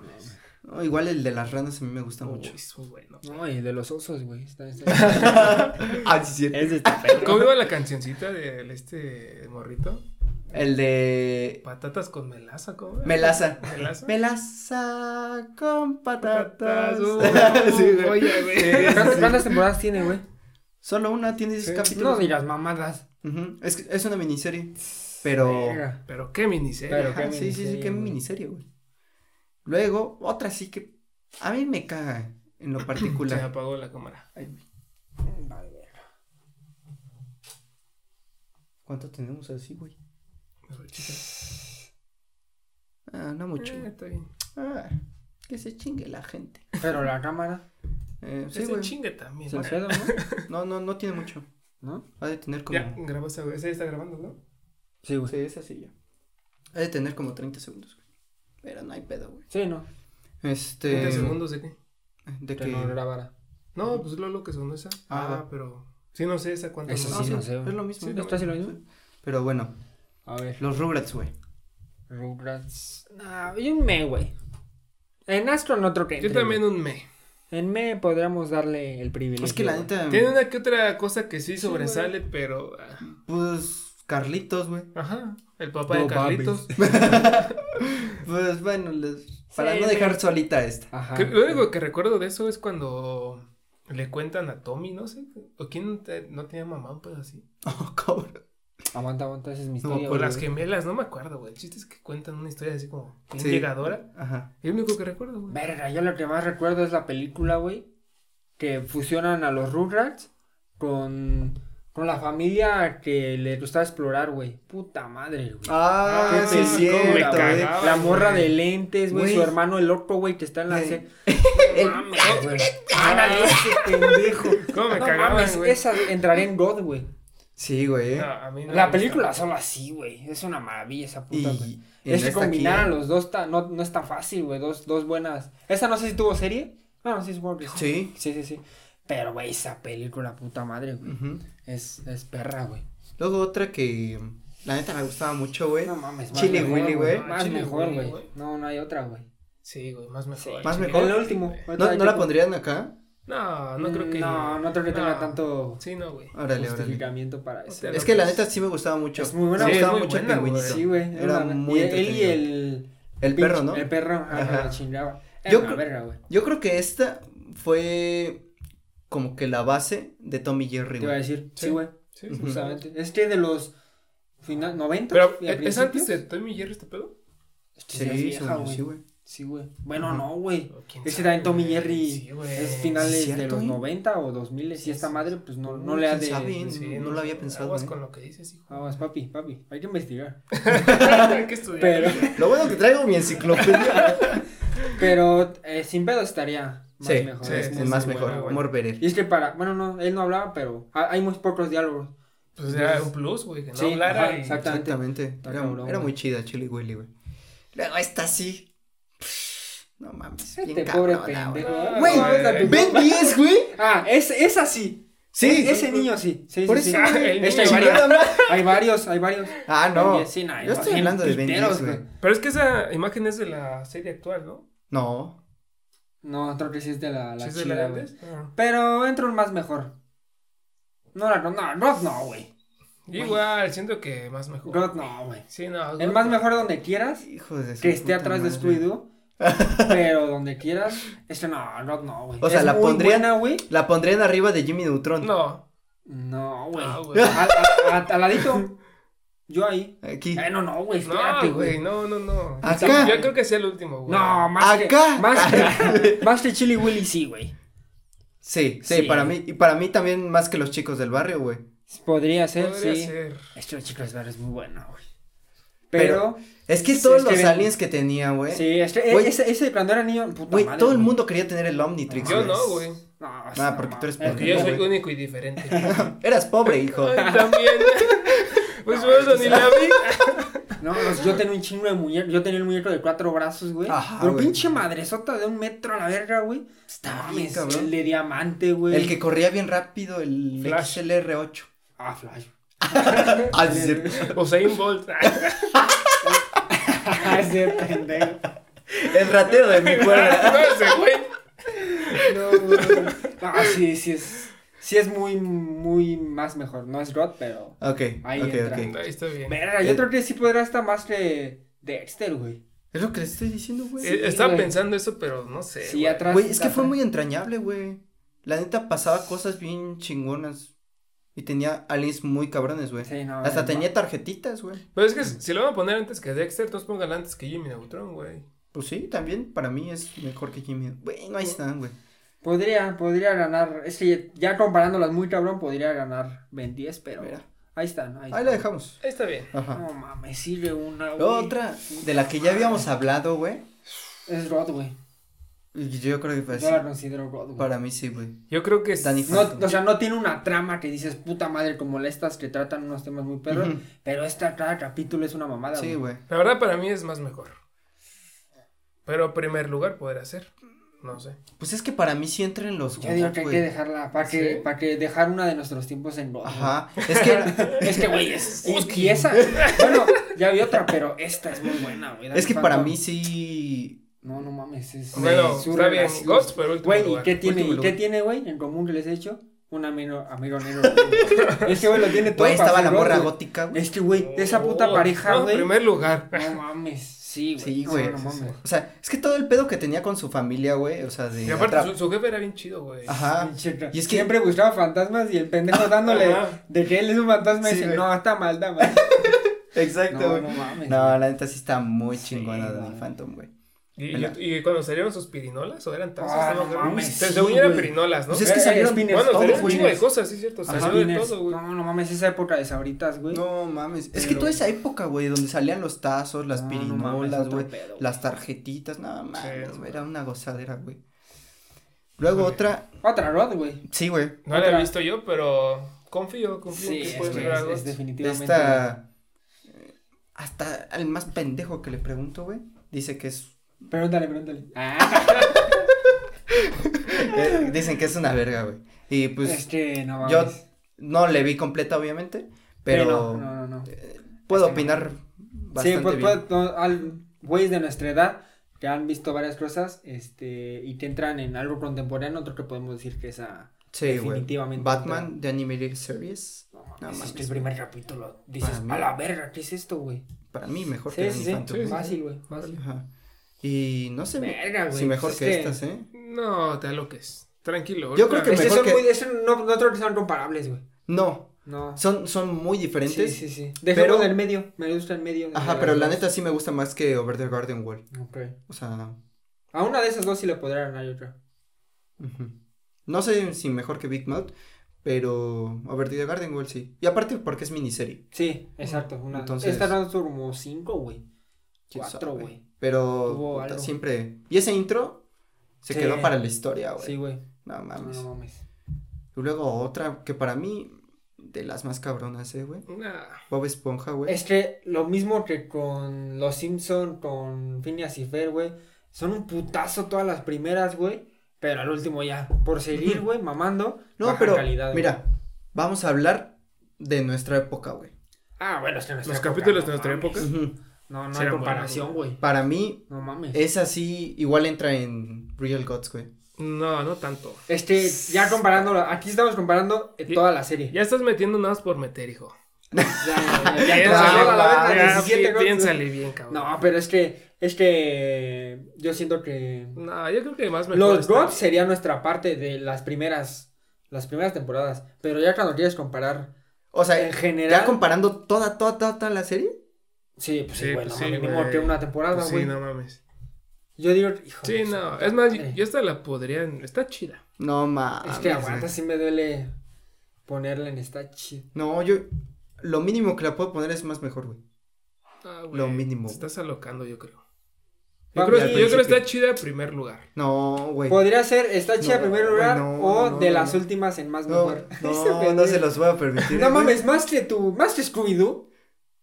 No, igual el de las ranas a mí me gusta mucho. Uy, es muy bueno. No, y de los osos, güey. Está, está- ah, sí, cierto. es de esta perra. ¿Cómo iba la cancioncita del este morrito? El de Patatas con melaza, ¿cómo? Melaza. ¿Melaza? Melaza con patatas. Patatas, uh, Sí, güey. joya, güey. Sí, ¿Cuántas, sí. temporadas tiene, güey? Solo una tiene 10 Sí. capítulos. No digas mamadas. Es, es una miniserie. Pero. Pero qué miniserie. Pero Ajá, qué sí, sí, sí, qué güey. miniserie, güey. Luego, otra sí que. A mí me caga en lo Se particular. apagó la cámara. Ay, güey. Vale. ¿Cuánto tenemos así, güey? A ver, chica. Ah, no mucho. Eh, está bien. Ah, que se chingue la gente. Pero la cámara. Eh, sí, güey. chingue también. Se ¿no? No, no, no tiene mucho. ¿No? Ha de tener como. Ya, grabaste, güey. Ese ya está grabando, ¿no? Sí, güey. Sí, es así ya. Ha de tener como 30 segundos, güey. Pero no hay pedo, güey. Sí, no. Este. 30 segundos de qué. De Que que. no grabara. No, pues Lolo que sonó esa. Ah, Ah, pero. Sí, no sé esa cuánto. No No, sí, sí, no sé, güey. es lo mismo. Sí, ¿no? ¿Está así lo mismo? Pero bueno, A ver. los Rugrats, güey. Rugrats. No, y un me, güey. En Astro no otro que. Yo entre, también güey. un me. En me podríamos darle el privilegio. Es que la güey. neta. Tiene una que otra cosa que sí Sí, sobresale, pero. ah, Pues. Carlitos, güey. Ajá. El papá de Carlitos. Pues bueno, les- para Sí, no sí. dejar solita esta. Ajá. Que- Lo único que recuerdo de eso es cuando le cuentan a Tommy, no sé. ¿O quién te- no tenía mamá, pedo así? Oh, cabrón. Aguanta, aguanta, esa es mi No, historia. O güey. las gemelas, no me acuerdo, güey. El chiste es que cuentan una historia así como bien Sí. llegadora. Ajá. Es lo único que recuerdo, güey. Verga, yo lo que más recuerdo es la película, güey. Que fusionan a los Rugrats con, con la familia que le gustaba explorar, güey. Puta madre, güey. Ah, Qué sí, es cierto, güey. La morra de lentes, güey. Su hermano, el otro, güey, que está en la. Se- No mames, güey. Ándale, ese pendejo. ¿Cómo me No cagaban, mames, güey? esa entraría en God, güey. Sí, güey. No, a mí no La película gustaba. solo así, güey. Es una maravilla esa puta, güey. Es que esta combinar a aquí- los dos ta- no, no es tan fácil, güey. Dos, dos buenas. Esa no sé si tuvo serie. Bueno, sí, supongo que sí. Sí. Sí, sí, sí. Pero, güey, esa película, puta madre, güey. Es, es perra, güey. Luego otra que la neta me gustaba mucho, güey. No mames, más Chili mejor, Willy, güey. Más mejor, güey. No, no hay otra, güey. Sí, güey, más mejor. Más Chile. mejor. El último. ¿No, ¿No la pondrían acá? No, no creo que. No, no creo que tenga No. tanto Sí, no, güey. Órale, órale. justificamiento para eso. Es que la neta sí me gustaba mucho. Es muy buena, Me gustaba mucho buena, el pingüinito. Sí, güey. Era una- muy y Él y el. El pinche- perro, ¿no? El perro, ajá, Ajá. la chingaba. Yo Yo una creo- verga, güey. Yo creo que esta fue como que la base de Tommy Jerry, Te iba a decir, sí, güey. Sí, sí. Justamente. Es que de los final 90 Pero, ¿es antes de Tommy Jerry este pedo? este es Sí, vieja, güey. sí, güey. Sí, güey. Bueno, no, güey. Ese también Tommy. Jerry Sí, es finales ¿Sí es de los eh? 90 o 2000 y Sí, esta sí. madre pues no, no le ha de... sabe. Sí, no lo había pensado, Aguas eh. con lo que dices, hijo. Vamos, papi, papi, hay que investigar. Hay que estudiar. Pero, Lo bueno que traigo mi enciclopedia. pero eh, sin pedo estaría más sí, mejor. sí, es es muy más buena, mejor. güey. Amor Verer. Y es que para, bueno, no, él no hablaba, pero ha- hay muy pocos diálogos. Pues era un plus, güey, que no Sí, hablara ajá, y... exactamente. Exactamente. Era, era muy chida Chili Willy, güey. Luego esta sí. No mames. Este pobre pendejo. Ah, Güey, No mames, a tu Ben papá. 10, güey. Ah, es, es así. Sí. ese niño sí. sí Por sí, eso, sí. El Este, hay, varios, hay varios, hay varios. Ah, no. Ben 10, sí, no, Yo estoy hablando de Ben piteros, 10, güey. Pero es que esa imagen es de la serie actual, ¿no? No. No, creo que sí es de la, ¿Sí la de de chida, güey. antes? Ah. Pero entro un más mejor. No, no, no, Rod no, güey. Igual, siento que más mejor. Rod no, güey. Sí, no. El más mejor donde quieras, Hijo de que esté atrás de. Scooby-Doo. Pero donde quieras, este no, Rod no, güey. O sea, Es la muy pondrían- buena, güey. La pondrían arriba de Jimmy Neutron. No. No, güey. No. Al, al- al ladito. Yo ahí. Aquí. Eh, no, no, güey, espérate, No, güey, no, no, no. Acá. Yo creo que sea el último, güey. No, más Acá. que, más que, más que Chili Willy sí, güey. Sí, sí, Sí. para mí. Y para mí también más que los chicos del barrio, güey. Podría ser, Podría sí. ser. Este chico es es muy bueno, güey. Pero, Es que todos es que los ven- aliens que tenía, güey. sí, este, Güey. ese, ese cuando era niño, puta Güey, madre, todo el mundo quería tener el Omnitrix. Yo güey. no, güey. No, Ah, porque tú eres. Porque yo soy güey. único y diferente. Eras pobre, hijo. Ay, también. Pues bueno, ni la vi. No, pues, yo tenía un chingo de muñeco. Yo tenía el muñeco de cuatro brazos, güey. Ajá, Pero güey. pinche madresota de un metro a la verga, güey. Está No bien, mames, cabrón. El de diamante, güey. El que corría bien rápido, el Flash. XLR8. Ah, Flash. Ah. Usain Bolt. Ese pendejo. El ratero de mi cuerda. No, ese güey. No, güey. Ah, sí, sí es. Sí es muy, muy más mejor. No es Rod, pero. Ok, Ahí entra. Ahí está bien. Verga, yo El- creo que sí podrá estar más de Dexter, güey. Es lo que les estoy diciendo, güey. Eh, Estaba güey. pensando eso, pero no sé. Sí, güey. atrás. Güey, es que fue muy entrañable, güey. La neta pasaba cosas bien chingonas. Y tenía aliens muy cabrones, güey. Sí, no. Hasta no. tenía tarjetitas, güey. Pero es que si lo van a poner antes que Dexter, entonces póngalo antes que Jimmy Neutron, güey. Pues sí, también para mí es mejor que Jimmy. Güey, no hay nada, güey. Podría, podría ganar. Es que ya comparándolas muy cabrón, podría ganar Ben 10, pero. Mira. Ahí están. Ahí, Ahí la están. dejamos. Ahí está bien. Ajá. No mames, sirve una, güey. Otra de la que ya habíamos hablado, güey. Es Rod, güey. Yo creo que fue así. Yo la considero Rod, güey. Para mí sí, güey. Yo creo que es. Danny No, Phantom. o sea, no tiene una trama que dices puta madre como estas que tratan unos temas muy perros, Ujú. pero esta cada capítulo es una mamada, Sí, güey. güey. La verdad, para mí es más mejor. Pero primer lugar podrá ser. No sé. Pues es que para mí sí entra en los Yo digo que hay güey. que dejarla, para que, ¿Sí? para que dejar una de nuestros tiempos en Rod. Ajá. Es que, Es que, güey, es. Y, y esa. Bueno, ya vi otra, pero esta es muy buena, güey. es que para Phantom. mí sí. No, no mames. Es, Bueno, su está bien. relación- Ghost, pero último Güey, ¿y qué tiene, ¿y qué tiene, güey, en común que les he hecho? Un amigo, amigo negro. güey. es que, güey, lo tiene todo. Güey, estaba la morra gótica, güey. Es que, güey, esa puta Oh, pareja, no, güey. primer lugar. No mames, sí, güey. Sí, No, güey. No. O sea, es que todo el pedo que tenía con su familia, güey. O sea, de. Y aparte, su, su jefe era bien chido, güey. Ajá. Y es que- Siempre buscaba fantasmas y el pendejo dándole Ajá. de que él es un fantasma y dice, no, está mal, está mal. Exacto, No, güey. no mames. No, la neta sí está muy Sí, chingona. Danny Phantom, güey. Y, Mira. y, y cuando salieron sus pirinolas, o eran tazos, Ah, no, no mames, Se- sí, según eran pirinolas, ¿no? Pues es que Eh, salieron spinners, bueno, todo, salieron un chingo de cosas, sí, cierto. Ajá, Salió de todo, güey. No, no mames, esa época de sabritas, güey. No mames. Es que toda esa época, güey, donde salían los tazos, las No, no mames, pirinolas, güey. güey. las tarjetitas, no mames, Sí, güey, era una gozadera, güey. Luego otra, Otra Rod, güey. sí, güey. No la he visto yo, pero confío, confío Sí, que puede ser algo. es definitivamente. Esta, eh, hasta el más pendejo que le pregunto, güey, dice que es, Pregúntale, pregúntale. Ah, eh, dicen que es una verga, güey. Y pues, este, no mames. yo no le vi completa, obviamente, pero Sí, no, no, no, no. eh, puedo Es que no. opinar Sí, bastante pues, bien. pues, no, al- güeyes de nuestra edad que han visto varias cosas, este, y te entran en algo contemporáneo, otro que podemos decir que esa sí, güey. definitivamente Batman, de Animated Series, No, No este el primer capítulo. Dices, a la verga, ¿qué es esto, güey? para mí mejor Sí, que sí, sí, sí, sí. Fácil, güey, fácil. Ajá. Y no sé, Verga, si mejor pues que es estas, ¿eh? No, te lo que es. Tranquilo. Yo creo que mejor son que- muy, estos no, no creo que sean comparables, güey. No, No. son, son muy diferentes. Sí, sí, sí. Dejemos pero- el medio, me gusta el medio. Ajá, pero la dos. neta sí me gusta más que Over the Garden Wall. Ok. O sea, A una de esas dos sí le podría ganar otra. no sé si mejor que Big Mouth, pero Over the Garden Wall sí. Y aparte porque es miniserie. Sí, exacto. Una... Entonces- Esta no como cinco, güey. Cuatro, güey. Pero Tuvo puta, algo. siempre. Y ese intro se Sí. quedó para la historia, güey. Sí, güey. No mames. no mames. Y luego otra que para mí, de las más cabronas, eh, güey. Nah. Bob Esponja, güey. Es que lo mismo que con Los Simpson, con Phineas y Fer, güey. Son un putazo todas las primeras, güey. Pero al último ya, por seguir, güey, mamando. No, pero calidad, güey. mira, vamos a hablar de nuestra época, güey. Ah, bueno, es que nuestra Los época, capítulos no de nuestra mames. época. No, no Sí hay comparación, güey. Para mí, No mames. es así, igual entra en Real Gods, güey. No, no tanto. Este, ya comparándolo, aquí estamos comparando eh, toda la serie. Ya estás metiendo nada más por meter, hijo. Ya, ya, ya, ya, ya, 17 pi- cosas. piénsale bien, cabrón. No, pero es que, es que yo siento que No, yo creo que más mejor. los Gods sería nuestra parte de las primeras, las primeras temporadas. Pero ya cuando quieres comparar O sea, en general. ya comparando toda, toda, toda, toda la serie. Sí, pues sí, Sí, güey, pues no sí, mínimo que una temporada, Pues güey. sí, no mames. Yo digo, hijo. Sí, no. Es más, madre. yo esta la podrían. Está chida. No mames. Es que aguanta, sí me duele ponerla en esta chida. No, yo. Lo mínimo que la puedo poner es más mejor, güey. Ah, güey, Lo mínimo. Te estás alocando, yo creo. Yo creo, yo creo que está chida primer lugar. No, güey. Podría ser, está chida en No, primer lugar no, o no, de no, las no. últimas en más No, mejor. No, no se los voy a permitir. No mames, más que tu, más que Scooby-Doo.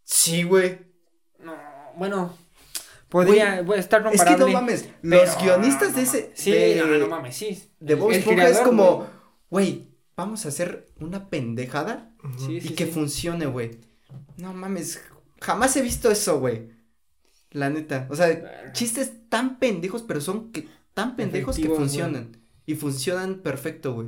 Sí, güey. No, bueno, podría puede estar Es que comparable. no mames. Los guionistas de ese. Sí, de, no, no mames, sí. De Bob Esponja es como, güey. vamos a hacer una pendejada. Sí, y sí, que sí. funcione, güey. No mames, jamás he visto eso, güey. La neta. O sea, chistes tan pendejos, pero son que, tan pendejos que funcionan. Y funcionan perfecto, güey.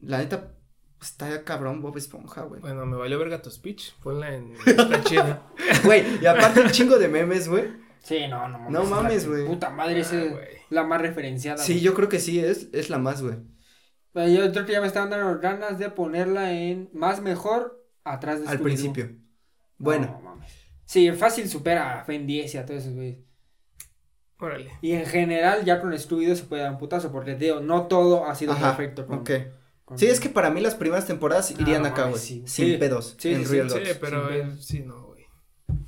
La neta, está cabrón Bob Esponja, güey. Bueno, me valió verga tu speech. Ponla en. Está chida. Güey, y aparte un chingo de memes, güey. Sí, no, no mames. No mames, güey. Puta madre, esa Ah, es güey. la más referenciada. Sí, güey. yo creo que sí, es, es la más, güey. Yo creo que ya me estaban dando ganas de ponerla en más mejor atrás de Al principio. No, Bueno, mames. Sí, fácil supera a Ben 10 y a todos esos güeyes. Órale. Y en general, ya con Scooby-Doo se puede dar un putazo, porque digo, no todo ha sido ajá, perfecto. con- ok. Con- Sí, es que para mí las primeras temporadas Ah, irían no acá, güey. mames, sí. Sin Sí. pedos, Sí, en sí, Real Sí, Dogs. pero eh, sí, no, güey.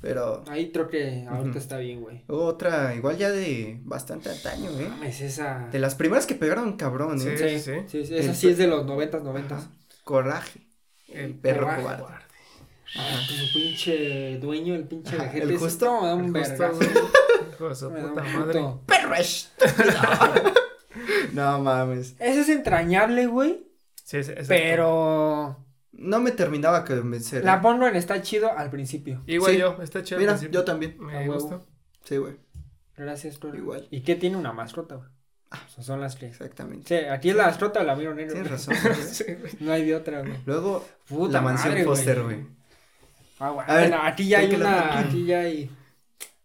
Pero Ahí creo que ahorita está bien, güey. otra, igual ya de bastante antaño, ¿eh? Mames, esa. De las primeras que pegaron, cabrón, ¿eh? Sí. Sí, sí. sí, sí, esa El sí es de los noventas, noventas. Ajá. Coraje. El perro cobarde. cobarde. Ah, pues su pinche dueño, el pinche Ajá, vejete. el ese, justo, no, me da un El güey. Hijo de puta madre. ¡Perro No mames. Ese es entrañable, güey. Sí, es- exacto. Pero. No me terminaba que convencer. La ¿eh? pongo en está chido al principio. Igual Sí. yo, está chido. al Mira, principio. yo también. A Me huevo. gusta. Sí, güey. Gracias, Toro. Igual. ¿Y qué tiene una mascota, güey? Ah. O sea, son las tres. Exactamente. Sí, aquí es la mascota la miro negro. Tienes güey. razón. Sí. No hay de otra, güey. Luego, Puta la mansión madre, Foster, güey. Ah, güey. A ver, Bueno, aquí ya ¿tú hay una. Aquí ya hay.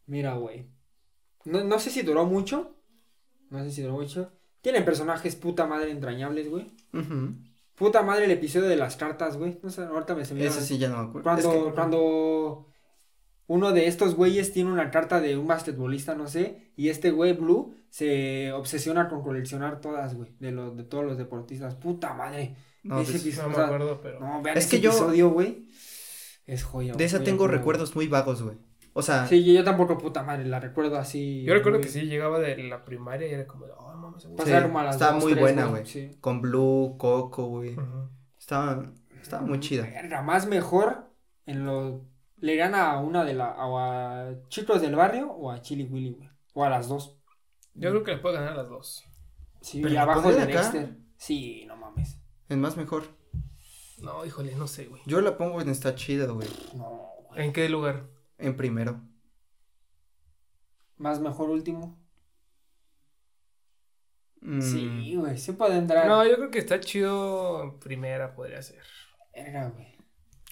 Mira, güey. No, no sé si duró mucho. No sé si duró mucho. Tienen personajes puta madre entrañables, güey. Ujú. Puta madre el episodio de las cartas, güey. No sé, ahorita me se me Ese sí ya no me acuerdo. Cuando, Es que- cuando uno de estos güeyes tiene una carta de un basquetbolista, no sé, y este güey, Blue, se obsesiona con coleccionar todas, güey, de, los de todos los deportistas. Puta madre. no, ese de, episodio- No me acuerdo, pero. No, vean Es ese que yo- episodio, güey. Es joya. de esa joya, tengo joya, recuerdos muy vagos, güey. O sea, Sí, yo, yo tampoco, puta madre, la recuerdo así. Yo recuerdo muy- que sí, llegaba de la primaria y era como, oh, mames. se me gusta". Pasaba Sí, como a las estaba dos, muy tres, buena, güey. Sí. con Blue, Coco, güey. Ujú. Estaba, estaba muy chida. Verga, más mejor en lo. Le gana a una de la. O a Chicos del Barrio o a Chili Willy, güey. O a las dos. Yo creo que le puedo ganar a las dos. Sí, Pero y la abajo de. Dexter. Sí, no mames. En más mejor. No, híjole, no sé, güey. Yo la pongo en está chida, güey. No, güey. ¿En qué lugar? En primero. Más mejor último. Mm, Sí, güey. Sí puede entrar. No, yo creo que está chido en primera, podría ser. Verga, güey.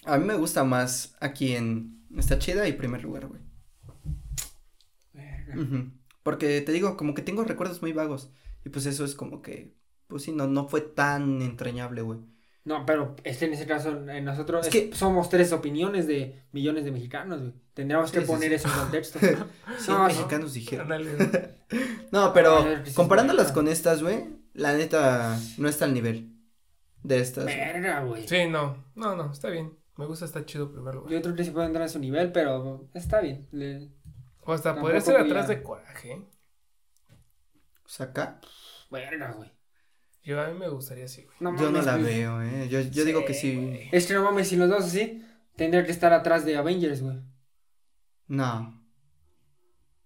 A mí me gusta más aquí en está chida y primer lugar, güey. Verga. Porque te digo, como que tengo recuerdos muy vagos. Y pues eso es como que, pues sí, no, no fue tan entrañable, güey. No, pero este en ese caso, nosotros Es es que- somos tres opiniones de millones de mexicanos, güey. Tendríamos Sí, que sí, poner sí. eso en contexto. No, mexicanos dijeron. No, pero comparándolas con estas, güey, la neta no está al nivel de estas. Verga, güey. Sí, no. No, no, está bien. Me gusta, está chido en primer lugar. Yo creo que sí puede entrar a su nivel, pero está bien. Le- O hasta podría ser atrás de coraje. O sea, acá Verga, güey. Yo a mí me gustaría así, güey. No yo no la güey. veo, eh. Yo, yo digo que sí. güey. Es que no mames, si los dos así, tendría que estar atrás de Avengers, güey. No.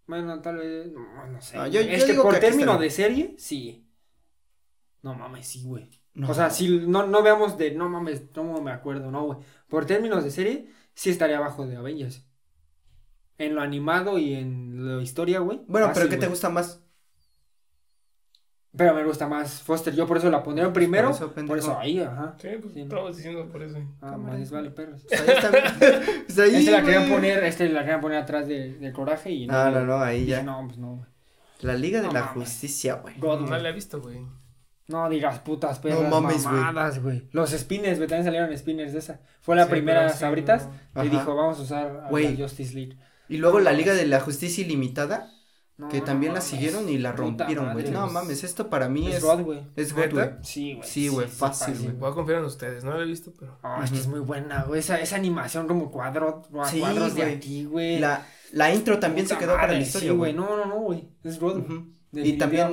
Bueno, tal vez. No, no sé. No, yo- güey. yo es que digo por que término de serie, sí. No mames, sí, güey. no. O sea, si no, no veamos de. No mames, no me acuerdo, no, güey. Por términos de serie, sí estaría abajo de Avengers. En lo animado y en lo historia, güey. Bueno, pero ¿qué te gusta más? Pero me gusta más Foster. Yo por eso la pondría primero. Por eso, Por pendejo. eso, ahí, ajá. Sí, pues Sí, no. estamos diciendo por eso. Ah, más vale perros. Pues ahí está. Pues ahí, Este la querían poner, este la querían poner atrás de, del coraje y No, no, no, ahí ya. No, pues no, güey. La Liga de No la mames. Justicia, güey. God, No la he visto, güey. No digas putas perras No mames, güey. mamadas, güey. Los spinners, güey, también salieron spinners de esa. Fue la Sí, primera sí, Sabritas. no. Y Ajá. dijo, vamos a usar a Güey. la Justice League. Y luego la. Liga de la Justicia Ilimitada. No, que también la mames. siguieron y la rompieron, güey. No mames, esto para mí Es es. God, güey. Es God, güey. Sí, güey. Sí, güey, fácil, güey. Voy a confiar en ustedes, no lo he visto, pero. Ah, es que es muy buena, güey. Esa, esa animación como cuadro, Sí, cuadros de aquí, güey. La, la intro también se quedó para la historia, Sí, güey. No, no, no, güey. Es. Ujú. Y también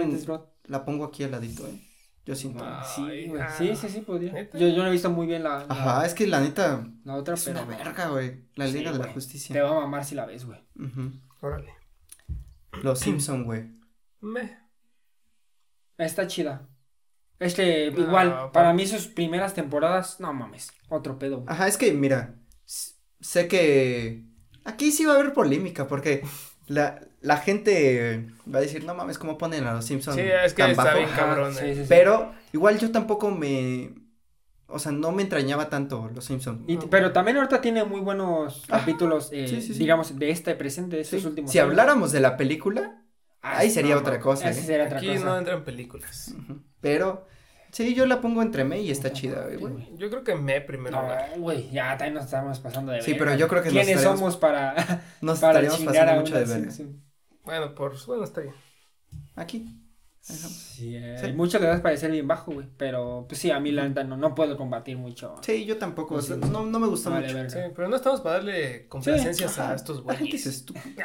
la pongo aquí al ladito, eh. Yo siento. Ah, Sí, güey. ah. Sí, sí, sí, podría. ¿Neta? Yo, yo no he visto muy bien la, la, Ajá, es que la neta la otra, es pero una verga, güey. La Sí, Liga de la güey. te Justicia. va a mamar si la ves, güey. Órale. Los Simpson, güey. Me. Está chida. Es que No, igual, pa- para mí sus primeras temporadas, no mames, otro pedo. güey. Ajá, es que mira, sé que aquí sí va a haber polémica porque la, la gente va a decir, no mames, ¿cómo ponen a los Simpsons Sí, es que tan está bajo? bien cabrón. sí, eh. sí, sí. Pero igual yo tampoco me, o sea, no me entrañaba tanto los Simpsons. Y t- pero también ahorita tiene muy buenos Ajá. capítulos, eh, Sí, sí, sí. digamos, de este presente, de estos Sí, últimos Si años. habláramos de la película, Ah, ahí sería no, otra no, cosa, ¿eh? sería otra Aquí cosa. no entran películas. ujú, pero sí, yo la pongo entre me y está chida, güey. Yo creo que me primero. No, güey, ya también nos estamos pasando de Sí, verga. pero yo creo que nos ¿Quiénes estaremos- somos para, Nos para estaríamos pasando a mucho de. Simpson? Bueno, por. Bueno, está bien. Aquí. Sí, eh, Sí. mucho le das parecer bien bajo, güey, pero pues sí, a mí la neta no, no puedo combatir mucho. Sí, yo tampoco, o sea, Sí. no, no me gusta Vale, mucho. Sí, pero no estamos para darle complacencias a estos La gente güeyes. es estúpida.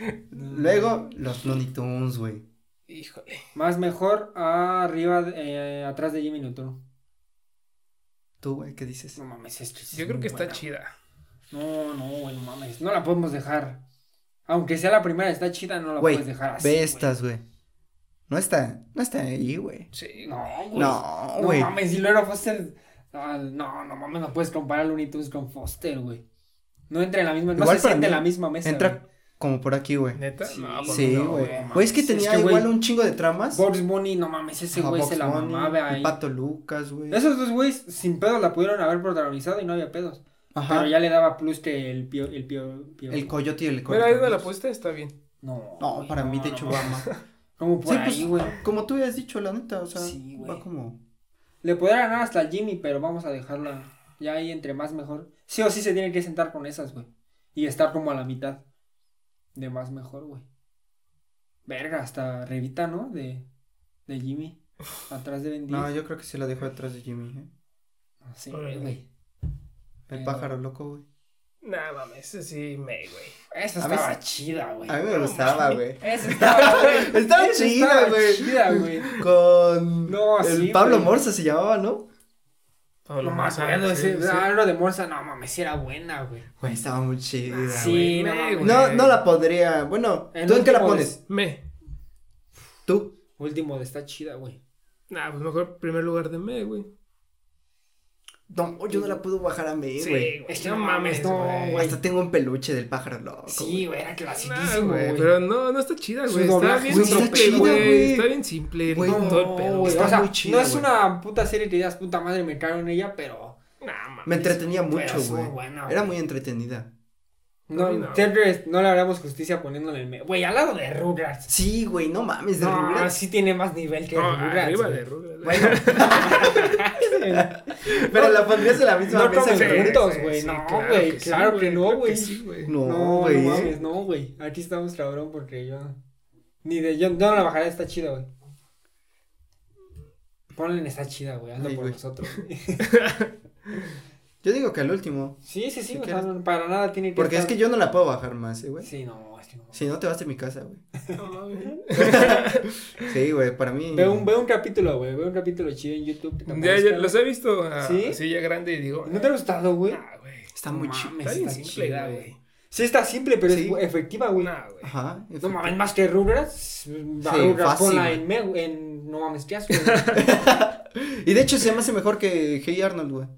Luego, los Looney Tunes, güey. Híjole. Más mejor arriba, eh, atrás de Jimmy Neutron. Tú, güey, ¿qué dices? No mames, es que sí Yo es creo que está chida. No, no, güey, no mames. No la podemos dejar. Aunque sea la primera, está chida, no la puedes dejar así. ve estas, güey. No está, no está ahí, güey. Sí. No, güey. No, No güey. mames, y luego Foster. No, no, no mames, no puedes comparar Looney Tunes con Foster, güey. No entra en la misma, no Igual se para siente en mí, la misma mesa. Entra como por aquí, güey. ¿Neta? Sí, no, pues Sí, no, güey. Güey, es que Es tenía que, güey, igual un chingo de tramas. güey. Bugs Bunny, no mames, ese güey se la Bunny, mamaba el ahí. Pato Lucas, güey. Esos dos güeyes sin pedos la pudieron haber protagonizado y no había pedos. Ajá. Pero ya le daba plus que el pio, el pio, pio- El coyote y el coyote. ahí me la pusiste, está bien. No, No, güey, para mí, no, de no hecho, va más. Como por Sí, ahí, pues, güey. como tú habías dicho, la neta, o sea, Sí, güey. va como... Le podría ganar hasta Jimmy, pero vamos a dejarla ya ahí entre más mejor. Sí o sí se tiene que sentar con esas, güey. Y estar como a la mitad de más mejor, güey. Verga, hasta Revita, ¿no? De, de Jimmy. Atrás de Ben 10. No, yo creo que sí la dejo detrás de Jimmy, ¿eh? Sí, Órale. güey. El Pero- pájaro loco, güey. Nah, mames, ese sí me, güey. Esa mí estaba chida, güey. A mí me No gustaba, güey. Esa estaba, güey. Estaba chida, estaba güey. chida, güey. Con... No, el sí, Pablo güey. Morsa se llamaba, ¿no? Pablo No Massa, acuerdo, sí, sí. ah, lo de Morsa, no mames, sí era buena, güey. Güey, estaba muy chida. Ah, Sí, güey, no. No, no la podría. Bueno, El ¿tú en qué la pones? Me. Tú. Último de esta chida, güey. Nah, pues mejor primer lugar de me, güey. No, yo no la puedo bajar a mí, Sí, güey. güey. Es que no no mames, no, güey. Hasta tengo un peluche del pájaro loco. Sí, güey, era clasiquísimo, güey, pero no, no está chida, güey. Está bien güey, está simple, güey. Está bien simple, Güey, todo el pedo. güey, está o sea, muy chida, no es una puta serie que digas, puta madre, me cago en ella, pero... Nah, mames. Me entretenía mucho, güey. Era muy entretenida. No, Ay, no. siempre no le haríamos justicia poniéndole el... me- Güey, al lado de Rugrats. Sí, güey, no mames, de No, Rugrats. sí tiene más nivel que No, Rugrats. arriba güey. de Rugrats. Bueno, pero la pondrías en la misma No mesa puntos, güey. sí, No, claro güey, sí, claro que no, güey. No, No, güey. no mames, no, güey. Aquí estamos cabrón porque yo... Ni de... Yo, no la bajaré, está chida, güey. Ponle en está chida, güey. Hazlo Ay, por güey. nosotros. güey. Yo digo que al último. Sí, sí, sí. Si o sea, quieres. no, para nada tiene que Porque es que yo no la puedo bajar más, eh, güey. Sí, no, es que no. Si no te vas de mi casa, güey. No mames. Sí, güey, para mí. Ve un, ve un capítulo, güey. Ve un capítulo chido en YouTube. Ya, ya los he visto ah, ¿Sí? así ya grande y digo. ¿No te ha gustado, güey? Nah, güey. Está muy chido. Está bien está simple, güey. Sí, está simple, pero Sí. es efectiva, güey. Nah, güey. Ajá. No mames, más que Rugrats. Sí, Rugrats, fácil, ponla güey. en. No mames, ¿qué haces, Y de hecho se me hace mejor que Hey Arnold, güey.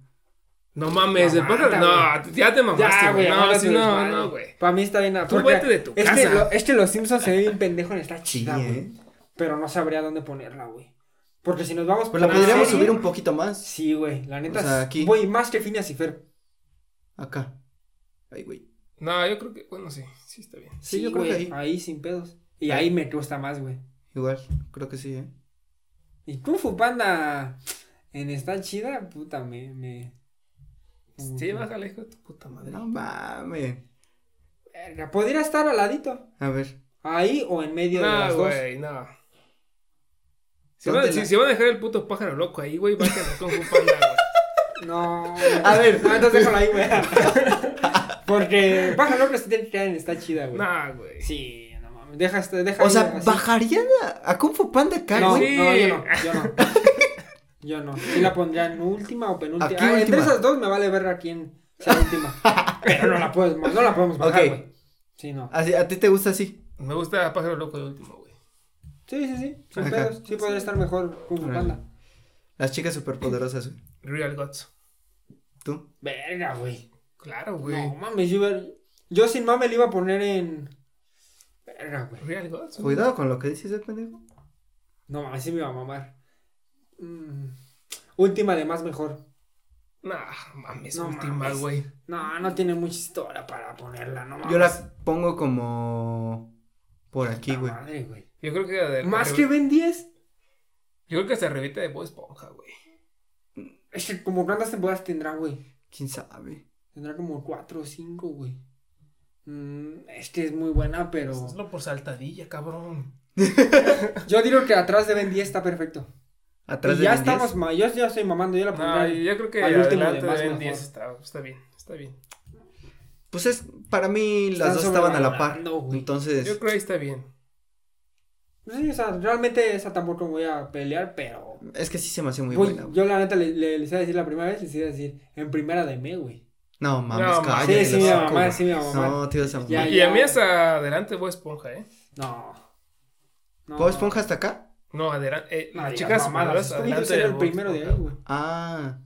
No mames, No, el aguanta, No, ya te mamaste, güey. güey, No, sí, no, no, güey. Para mí está bien. Tú vete de tu es casa. Que lo, es que los Simpsons se ve bien pendejo en esta chida, güey. eh. Pero no sabría dónde ponerla, güey. Porque si nos vamos Pues la podríamos serie- subir un poquito más. Sí, güey. La neta. O sea, aquí. Güey, más que Phineas y Fer. Acá. Ay, güey. No, yo creo que, bueno, sí, sí está bien. Sí, yo creo que güey, ahí. sin pedos. Y ahí me gusta más, güey. Igual, creo que sí, eh. Y Kung Fu Panda en esta chida, puta, me. me... Sí, bájale, hijo de tu puta madre. No mames. Verga, podría estar al ladito. A ver. ¿Ahí o en medio de No, las dos? güey, no. Si ¿Dónde van, si, si van a dejar el puto pájaro loco ahí, güey, a Kung Fu Panda, güey. No. A ver. No, entonces déjalo ahí, güey. Porque Pájaro Loco está, está chida, güey. No, güey. Sí, no mames. Deja, este- deja O sea. ¿bajarían a, a Kung Fu Panda acá, No, güey? Sí. no, yo no, yo no. Yo no. Sí la pondría en última o penúltima. Aquí Ah, entre esas dos me vale ver a quién sea última. Pero no la puedes, no la podemos bajar, Ok. güey. Sí, no. Así, ¿A ti te gusta así? Me gusta pájaro loco de último, güey. Sí, sí, sí. Sin Ajá. pedos. Sí podría estar mejor Fu Órale. Panda. Las chicas superpoderosas, güey. Real Gods. ¿Tú? Verga, güey. Claro, güey. No mames, yo, iba- yo sin mame le iba a poner en. Verga, güey. Real Gods. güey. Cuidado con lo que dices, eh, pendejo. No mames, sí me iba a mamar. Mm, Última de más mejor. Nah, mames, No última, mames. güey. No, no tiene mucha historia para ponerla, no mames. Yo la pongo como por aquí, güey. madre, güey. Yo creo que de, ¿Más que Ben 10? Yo creo que se revite de Bob Esponja, güey. Es que como cuántas temporadas tendrá, güey. ¿Quién sabe? Tendrá como cuatro o cinco, güey. Mm, es que es muy buena, pero. Hazlo por saltadilla, cabrón. Yo digo que atrás de Ben 10 está perfecto. Atrás y ya Ben 10. estamos, ma- yo ya estoy mamando, yo la No, pondría. yo creo que al último de más de Ben mejor. 10 está, está bien, está bien. Pues es, para mí las Están dos estaban a la par. güey. Entonces, Yo creo que ahí está bien. Sí, o sea, realmente esa tampoco voy a pelear, pero. es que sí se me hace muy Güey, buena. güey. yo la neta le, le- les iba a decir la primera vez, les iba a decir en primera de me, güey. No, mames, No, cállate. sí, sí, mi mamá, sí, mi mamá. No, tío, esa Ya, y a mí hasta adelante Bob Esponja, ¿eh? No. no. ¿Bob Esponja hasta acá? No, adelante. Eh, No, chicas yo adelante el primero de ahí, güey. Ah.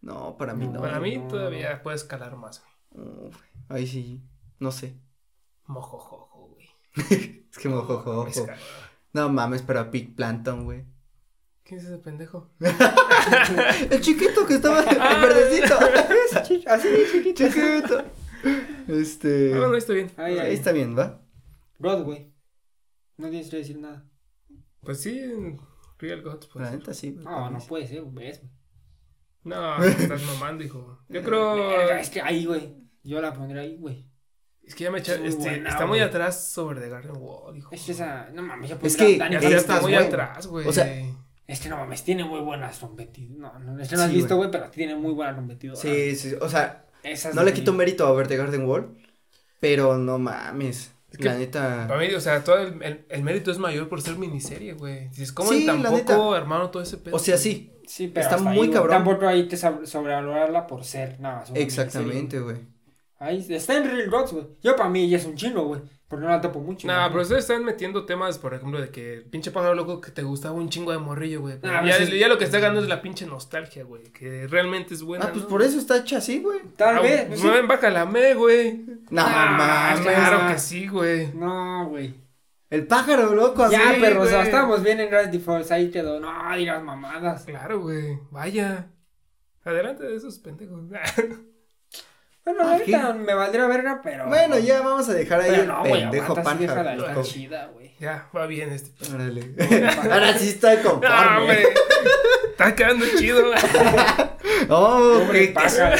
No, para mí no. Para mí No. todavía puede escalar más. Uf, ahí sí, no sé. Mojojojo, güey. Es que mojojo. Mames, cabrón. No mames, pero a Pig Planton, güey. ¿Quién es ese pendejo? El chiquito que estaba el verdecito. Así, chiquito. chiquito. Este. No, no, está bien. Ahí, Ahí ahí. está bien, ¿va? Güey. No tienes que decir nada. Pues sí, en Real Gods, pues. La neta sí. No, no puede ser, güey. es- No, te estás mamando, hijo. Yo creo. Es que ahí, güey. Yo la pondría ahí, güey. Es que ya me echa. Es este, buena, está muy atrás sobre The Garden Wall, hijo. Es que esa. No mames, yo Es pondría que- Dani Ya está, es muy buena. atrás, güey. O sea, Es que no mames, tiene muy buenas competidoras. No, no, es que no has Sí, visto, güey. pero tiene muy buenas competidoras. Sí, sí, o sea, Esas no le quito mérito a ver The Garden Wall, pero no mames. Es que La neta. Para mí, o sea, todo el, el, el mérito es mayor por ser miniserie, güey. Dices, ¿cómo Sí, en la tan neta. poco armaron todo ese pedo? O sea, sí, Sí, pero Está muy ahí, cabrón. Tampoco ahí te sobrevalorarla por ser nada exactamente, güey. Ahí está en Real Gods, güey. Yo para mí ya es un chino, güey. Porque no la topo mucho. Nah, güey. pero ustedes están metiendo temas, por ejemplo, de que pinche pájaro loco que te gustaba un chingo de morrillo, güey. Ya, pues es- ya lo que está ganando es la pinche nostalgia, güey. Que realmente es buena. Ah, pues ¿no? por eso está hecha así, güey. Tal Ah, vez. pues, No, sí. en Bacalame, güey. No Ah, mames. Claro que sí, güey. No, güey. El pájaro loco así. Ya, pero, o sea, estábamos bien en Gravity Falls. Ahí quedó. No, digas mamadas. Claro, güey. Vaya. Adelante de esos pendejos. Bueno, Ah, ahorita me valdría verga, pero. Bueno, ya vamos a dejar ahí Pero el no, pendejo está chida, güey. ya, va bien este. Órale. Ahora sí estoy Ah, conforme. güey. Está quedando chido. oh, qué- pájaro.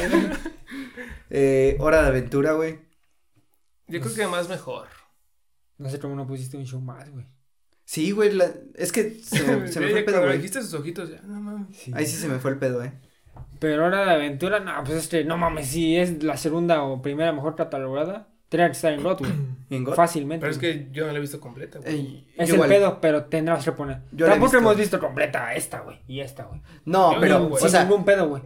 Eh, hora de aventura, güey. Yo creo que más mejor. No sé cómo no pusiste un show más, güey. Sí, güey, la- es que se me, se me Ya, fue el pedo, güey. dijiste sus ojitos, ya, no mames. Ahí sí se me fue el pedo, eh. Pero hora de aventura, no, pues este, no mames, si es la segunda o primera mejor catalogada, tendría que estar en God, güey. ¿En God? Fácilmente. Pero es que yo no la he visto completa, güey. Ey, Es el igual. pedo, pero tendrás que poner. Yo la he Tampoco visto. hemos visto completa esta, güey. Y esta, güey. No, Yo pero, no, güey. o Sin sea, ningún pedo, güey.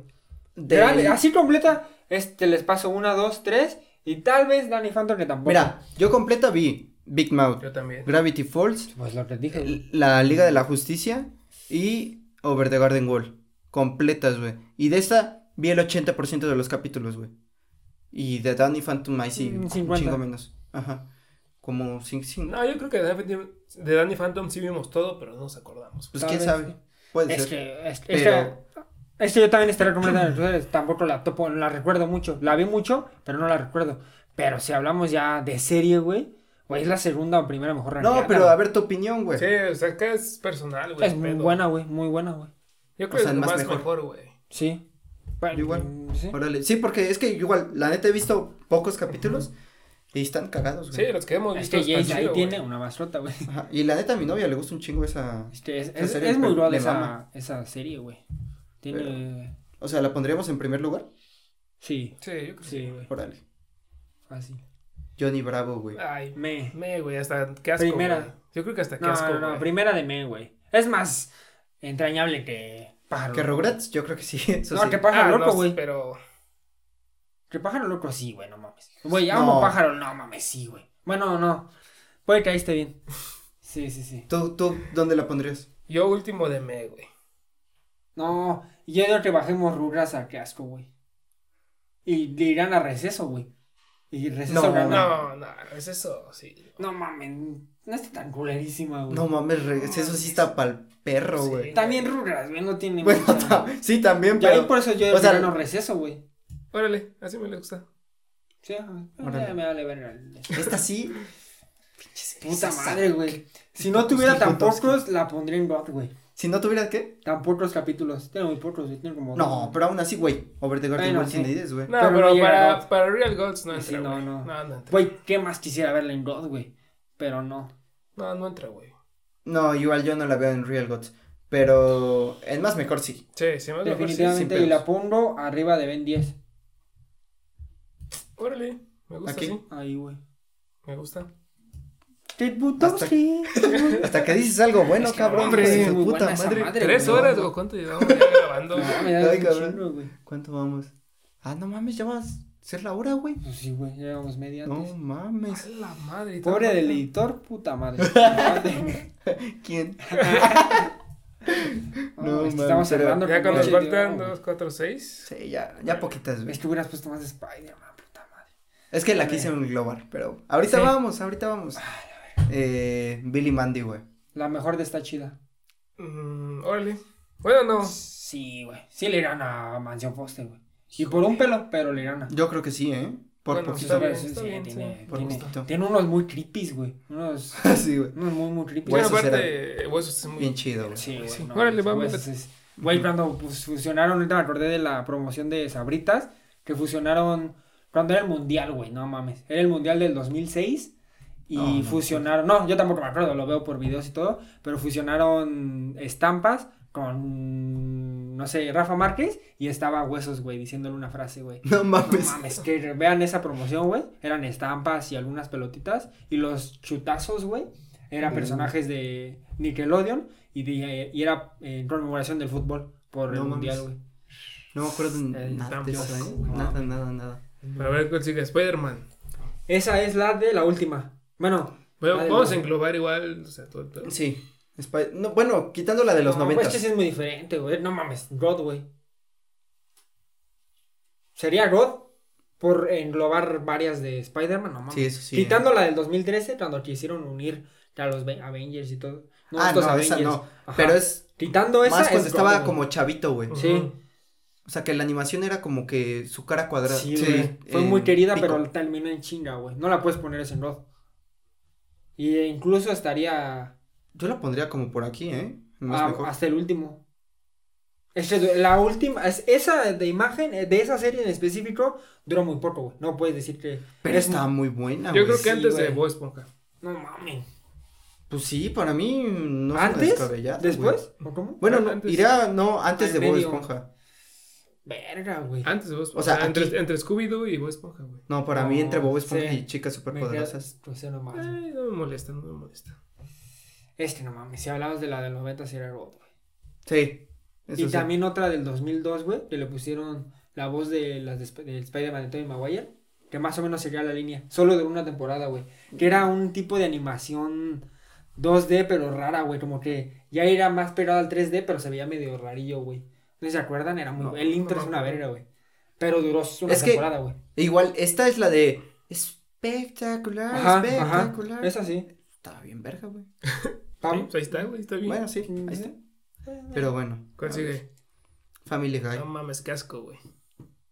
de- Real, Así completa, este les paso una, dos, tres. Y tal vez Danny Phantom que tampoco. mira, yo completa vi Big Mouth, Yo también. Gravity Falls, Pues lo que dije. güey. la Liga de la Justicia y Over the Garden Wall. Completas, güey. Y de esta vi el 80% de los capítulos, güey. Y de Danny Phantom ahí sí, Mm, un 50. chingo menos. Ajá. Como 5, No, yo creo que de Danny, de Danny Phantom sí vimos todo, pero no nos acordamos. Pues quién sabe. Puede Es ser. que, es, es Pero- que, es que yo también estaría completamente en ustedes. Tampoco la topo, la recuerdo mucho. La vi mucho, pero no la recuerdo. Pero si hablamos ya de serie, güey, güey, es la segunda o primera mejor No, pero a ver tu opinión, güey. Sí, o sea, que es personal, güey. Es muy pedo. buena, güey, muy buena, güey. Yo O creo sea, que es más mejor. güey. Sí. Bueno, Igual. sí. Órale. Sí, porque es que igual, la neta he visto pocos capítulos. Y están cagados, Sí, güey. los que hemos Es visto. que están Jace ahí tiene una mascota, güey. Ajá. Y la neta, a mi novia le gusta un chingo esa. Este, es, Esa es, serie es muy le esa, esa serie, güey. Tiene... O sea, ¿la pondríamos en primer lugar? Sí, Sí, yo creo que sí. sí, güey. Órale. Fácil. Johnny Bravo, güey. Ay, Me. me, güey, hasta qué asco. Primera. güey. Yo creo que hasta qué No, asco. no, primera de me, güey. Es más entrañable que pájaro. ¿Que. Rugrats? Yo creo que sí. Eso No, sí. que pájaro Ah, loco, no, güey. pero. Que pájaro loco sí, güey, no mames. Güey, amo No. pájaro, no mames, sí, güey. Bueno, no. Puede que ahí esté bien. Sí, sí, sí. ¿Tú, ¿Tú dónde la pondrías? Yo último de me, güey. No, yo digo que bajemos Rugrats a qué asco, güey. Y le irán a receso, güey. Y receso No, gana. No, no, es eso, sí. No mames, no está tan culerísima, güey. No mames, re- eso sí está pa'l perro, Sí. güey. También Rugrats, güey, no tiene Bueno, mucha- sí, también, Ya pero. por eso yo o sea, gano receso, güey. Órale, así me le gusta. Sí, ajá. Órale. Ya me vale ver. Esta sí. Puta madre, güey. Si no tuviera tan pocos, la pondría en God, güey. Si no tuviera qué? Tan pocos capítulos. Tiene muy pocos, güey. Tiene como. No, pero aún así, güey. Over the Garden Wall tiene 10, güey. No, Pero no para, para Real Gods no entra, Sí, no, no. no, no. Güey, ¿qué más quisiera verla en God, güey? Pero no. No, no entra, güey. No, igual yo no la veo en Real Gods. Pero en más mejor sí. Sí, sí, más mejor sí. Definitivamente. y la pongo arriba de Ben 10. Órale, me gusta Aquí. así. Ahí, güey. Me gusta. Ted Butowski. Hasta que dices algo bueno, Es que, cabrón. hombre, puta madre. madre, ¿Tres güey. horas o cuánto llevamos ya grabando? No, me da Ay, cabrón. güey. ¿Cuánto vamos? Ah, no mames, ya vas ser la hora, güey. Pues sí, güey. Ya llevamos media No antes. mames. A la madre. Pobre del editor, puta madre. ¿Quién? no, No, es que man, estamos cerrando Ya cuando nos faltan dos, cuatro, seis. Sí, ya, ya poquitas, güey. Es que hubieras puesto más de Spider-Man, puta madre. Es que la quise englobar, pero ahorita Sí. vamos, ahorita vamos. Eh, Billy Mandy, güey. La mejor de esta chida. Mm, órale. Bueno, no. Sí, güey. Sí le irán a Mansión Foster, güey. Y por un pelo, pero le irán a. Yo creo que sí, ¿eh? Por Bueno, poquito. bien, Sí, bien, tiene, sí. Por tiene, gustito. tiene unos muy creepies, güey. Unos, sí, güey. unos muy, muy creepy. Bueno, aparte, huesos es muy. Bien chido, güey. Sí, güey. Sí. no, Órale, vamos. es- Güey, cuando pues, fusionaron, ahorita me acordé de la promoción de Sabritas, que fusionaron, cuando era el mundial, güey, no mames. Era el mundial del 2006 y No, no, fusionaron, no, yo tampoco me acuerdo, lo veo por videos y todo, pero fusionaron estampas con, no sé, Rafa Márquez y estaba Huesos, güey, diciéndole una frase, güey. No No mames. mames, que vean esa promoción, güey. Eran estampas y algunas pelotitas. Y los chutazos, güey, eran Mm. personajes de Nickelodeon. Y, de- y era en conmemoración del fútbol por el mundial, mames. güey. No me acuerdo de El nada de eso, tampoco, ¿eh? güey. Nada, nada, nada. A ver cuál sigue. Spider-Man. Esa es la de la última. Bueno, Bueno, vamos a englobar igual. O sea, todo el pedo. Sí. Spy- no, bueno, quitando la de los no, pues, noventas. este sí es muy diferente, güey. No mames, God, güey. Sería God por englobar varias de Spider-Man, no mames. Sí, eso sí. Quitando la del 2013, cuando quisieron unir a los Ve- Avengers y todo. No, ah, estos no, esa Avengers. no. Ajá. Pero es Quitando esa. más cuando es estaba God, como chavito, güey. Sí. O sea, que la animación era como que su cara cuadrada. Sí, güey. Fue eh, muy querida, pico. pero terminó en chinga, güey. No la puedes poner ese en God. Y eh, incluso estaría Yo la pondría como por aquí, ¿eh? Más ah, mejor. hasta el último. Este, la última, es- esa de imagen, eh, de esa serie en específico, duró muy poco, güey. No puedes decir que. Pero es está muy- muy buena, Yo güey. creo que sí, antes de. Bob Esponja. No mames. Pues sí, para mí no ¿Antes? descabellada, ¿Después? ¿O cómo? Bueno, no, antes. iría, no, antes de Bob. Esponja. Verga, güey. Antes de Bob Esponja. O sea, O sea, entre, entre Scooby-Doo y Bob Esponja, güey. No, para mí No, entre Bob Esponja sí. y Chicas Superpoderosas. queda- pues, nomás, güey. Ay, no me molesta, no me molesta. Este, no mames. Si hablamos de la del 90, sí era God, güey. Sí. Eso Y sí. también otra del 2002, güey, que le pusieron la voz de las de, del Spider-Man de Tobey Maguire, que más o menos sería la línea, solo de una temporada, güey, que era un tipo de animación 2D, pero rara, güey, como que ya era más pegado al 3D, pero se veía medio rarillo, güey. ¿No se acuerdan? Era muy... No, el intro no es una verga, güey. Pero duró una Es temporada, güey. Igual, esta es la de espectacular, Ajá, ajá. espectacular. Es así. Estaba bien verga, güey. Sí, ahí está, güey, está bien. Bueno, sí, ahí está. Pero bueno. ¿Cuál sigue? Family Guy. No mames, qué asco, güey.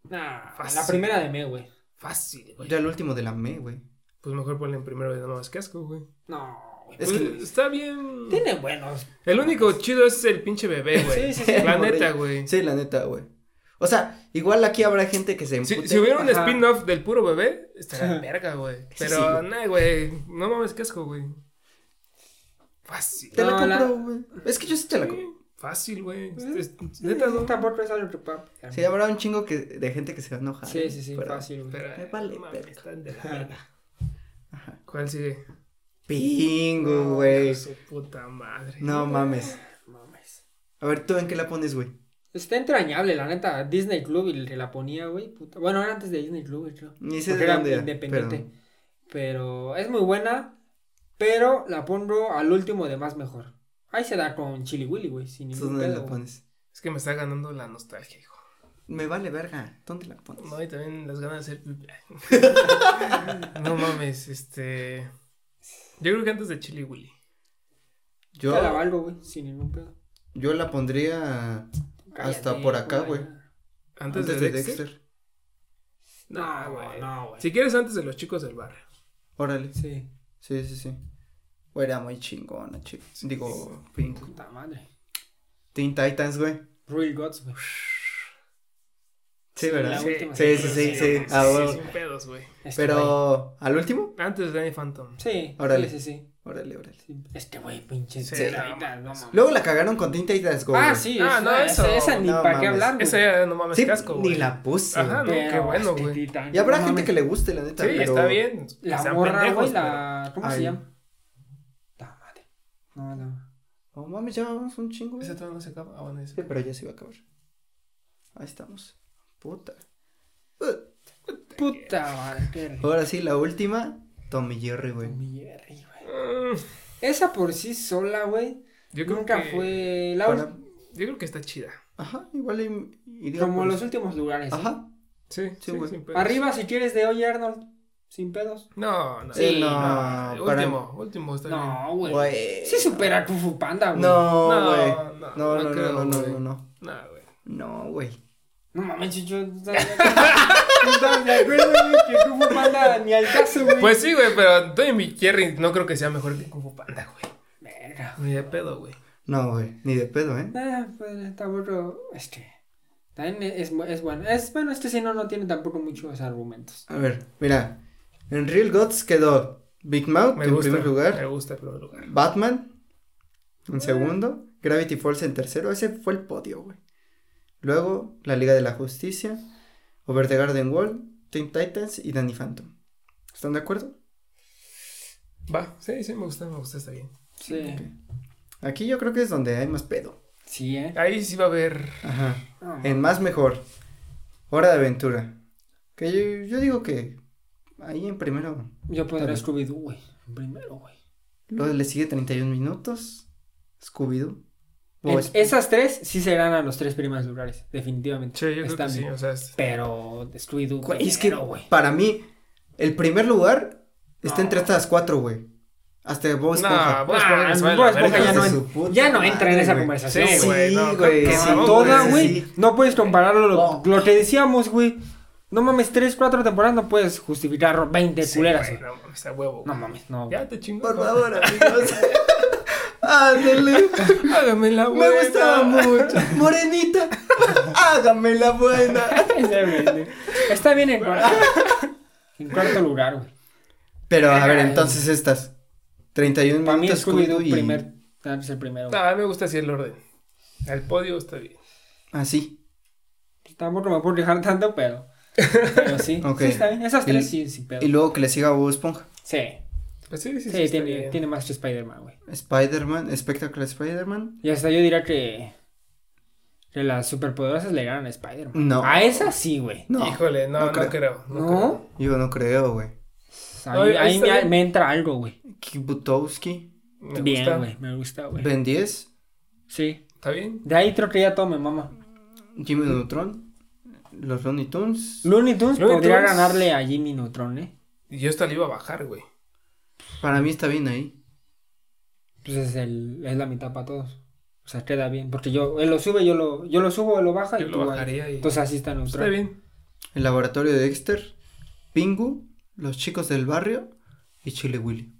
Nah, Fácil. la primera de me, güey. Fácil, güey. Ya el último de la me, güey. Pues mejor ponle en primero de no mames, qué asco, güey. No. Es Pues, que- está bien. Tiene buenos. El único chido es el pinche bebé, güey. Sí, sí, sí. La neta, güey. Sí, la neta, güey. O sea, igual aquí habrá gente que se Si, empute. si hubiera un spin-off del puro bebé, estaría verga, güey. Pero, sí, güey. nah, güey. No mames, qué asco, güey. Fácil. Te la No, la- compro, güey. Es que yo sí te la compro. Fácil, güey. Eh, Es- es- Neta, no. Tampoco es algo que. Sí, habrá un chingo que, de gente que se va a enojar. Sí, sí, sí, pero- fácil, güey. Pero, Me vale no verga. están de la verga. ¿Cuál sigue? Pingo, güey. Su puta madre. No mames. Mames. A ver, ¿tú en qué la pones, güey? Está entrañable, la neta. Disney Club y el que la ponía, güey. puta. Bueno, era antes de Disney Club, güey, creo. Ni sé de era dónde independiente. Pero... es muy buena. Pero la pongo al último de más mejor. Ahí se da con Chili Willy, güey. Sin pero ¿tú ningún dónde pedo. la pones? Es que me está ganando la nostalgia, hijo. Me vale verga. ¿Dónde la pones? No, y también las ganas de hacer. no mames, este. Yo creo que antes de Chili Willy. Yo, Te la valgo, güey. Sin ningún pedo. yo la pondría hasta por acá, güey. Antes, Antes de, de Dexter. Dexter. No, güey. No, güey. Si quieres antes de los chicos del barrio. Órale. Sí. Sí, sí, sí. Güey, era muy chingona, chico. Digo, Pink. Puta madre. Teen Titans, güey. Real Gods, güey. Sí, ¿verdad? Sí, sí, sí, sí. Ah, sí, pedos, güey. Güey. Pero, ¿al último? Antes de Danny Phantom. Sí, Órale. sí, sí, sí. Órale, órale. Este güey, pinche. Sí, Teen no no. Luego la cagaron con Teen Titans Go. Ah, sí, Ah, no, eso. esa, esa ni No para qué hablar, güey. Esa ya no mames Sí, casco, güey. ni la puse. Ajá, no, qué bueno, güey. Y habrá no gente mames. que le guste, la neta. Sí, pero... está bien. La morra, güey, la. ¿Cómo se llama? La madre. No, no. Oh, mames, ya vamos un chingo. Esa todavía no se acaba. Ah, bueno, esa. Sí, pero ya se iba a acabar. Ahí estamos. Puta. Puta madre, qué rico. Ahora sí, la última. Tommy Jerry, güey. Mi Jerry, güey. Esa por sí sola, güey. Yo creo Nunca que. fue. La Para- Yo creo que está chida. Ajá, igual iría Como por- los últimos lugares. Ajá. Sí, Sí, sí, güey. sin pedos. Arriba, si quieres, de Oye Arnold. Sin pedos. No, no. Sí, no, no, para- Último, último está bien. No, güey. Güey. Sí supera a Kung Fu Panda, güey. No, No, güey. no, No, no no, no, no, no, güey. no, no. No, güey. No, mames, chicho. No estás de acuerdo, güey, que Kung Fu Panda ni al caso, güey. Pues sí, güey, pero Tommy Jerry no creo que sea mejor que Kung Fu Panda, güey. Verga. Ni de pedo, güey. No, güey. Ni de pedo, ¿eh? Ah, pues está bueno. Este. También es, es bueno. Es bueno, este sí no, no tiene tampoco muchos argumentos. A ver, mira. En Real Gods quedó Big Mouth Me en gusta. primer lugar. Me gusta el primer lugar. Batman en segundo. Gravity Falls en tercero. Ese fue el podio, güey. Luego, la Liga de la Justicia. Over the Garden Wall. Teen Titans y Danny Phantom. ¿Están de acuerdo? Va, sí, sí, me gusta, me gusta, está bien. Sí. Aquí yo creo que es donde hay más pedo. Sí, eh. Ahí sí va a haber. Ajá. En más mejor. Hora de aventura. Que yo, yo digo que ahí en primero. Yo pondré Está Scooby-Doo, güey. Primero, güey. Luego le sigue 31 minutos. Scooby-Doo. O En- es- esas tres sí serán a los tres primeros lugares, definitivamente. Sí, yo creo Están que sí, bien. o sea, es- Pero Scooby-Doo. Güey, es que güey. para mí, el primer lugar está No. entre estas cuatro, güey. Hasta Bob No, Esponja. Ah, ya no, en- ya entra en esa conversación. Sí, güey, no, creo sí, no, Toda, güey. No puedes compararlo lo, No. lo que decíamos, güey. No mames, tres, cuatro temporadas no puedes justificar 20 Sí, culeras, güey, güey. no mames, a huevo. No mames, no. Ya te chingó. Por favor, amigos. Ándale. Hágame la Me buena. gustaba mucho. Morenita. Hágame la buena. Güey. Está bien en cuarto, en cuarto lugar, güey. Pero a ver, entonces estas. 31 Para mí minutos Scooby-Doo Scooby-Doo y... primer, es el primero. No, a mí me gusta así el orden. El podio está bien. Así. Tampoco me puedo fijar tanto, pero. Pero sí. Sí, está bien. Esas Y- tres sí, sí, pero. Y luego que le siga Bob Esponja. Sí. Pues sí, sí, sí. Sí, tiene, tiene más que Spider-Man, güey. Spider-Man, Spectacular Spider-Man. Y hasta yo diría que. Que las superpoderosas le ganan a Spider-Man. No. A esa sí, güey. No. Híjole, no, no no, creo. No, ¿No? creo. Yo no creo, güey. Ahí, me, entra algo, güey. Kibutowski. Me Bien, gusta. güey. Me gusta, güey. Ben 10. Sí. ¿Está bien? De ahí creo que ya todo me mama. Jimmy Neutron. Los Looney Tunes. Looney Tunes Looney podría Tunes. ganarle a Jimmy Neutron, ¿eh? Y yo hasta le iba a bajar, güey. Para mí está bien ahí. Pues es, el, es la mitad para todos. O sea, queda bien. Porque yo, él lo sube, yo lo, yo lo subo, él lo baja Yo y lo tú ahí. bajaría y- Entonces así está Está neutral. bien. El laboratorio de Dexter. Pingu. Los chicos del barrio. Y Chile Willy.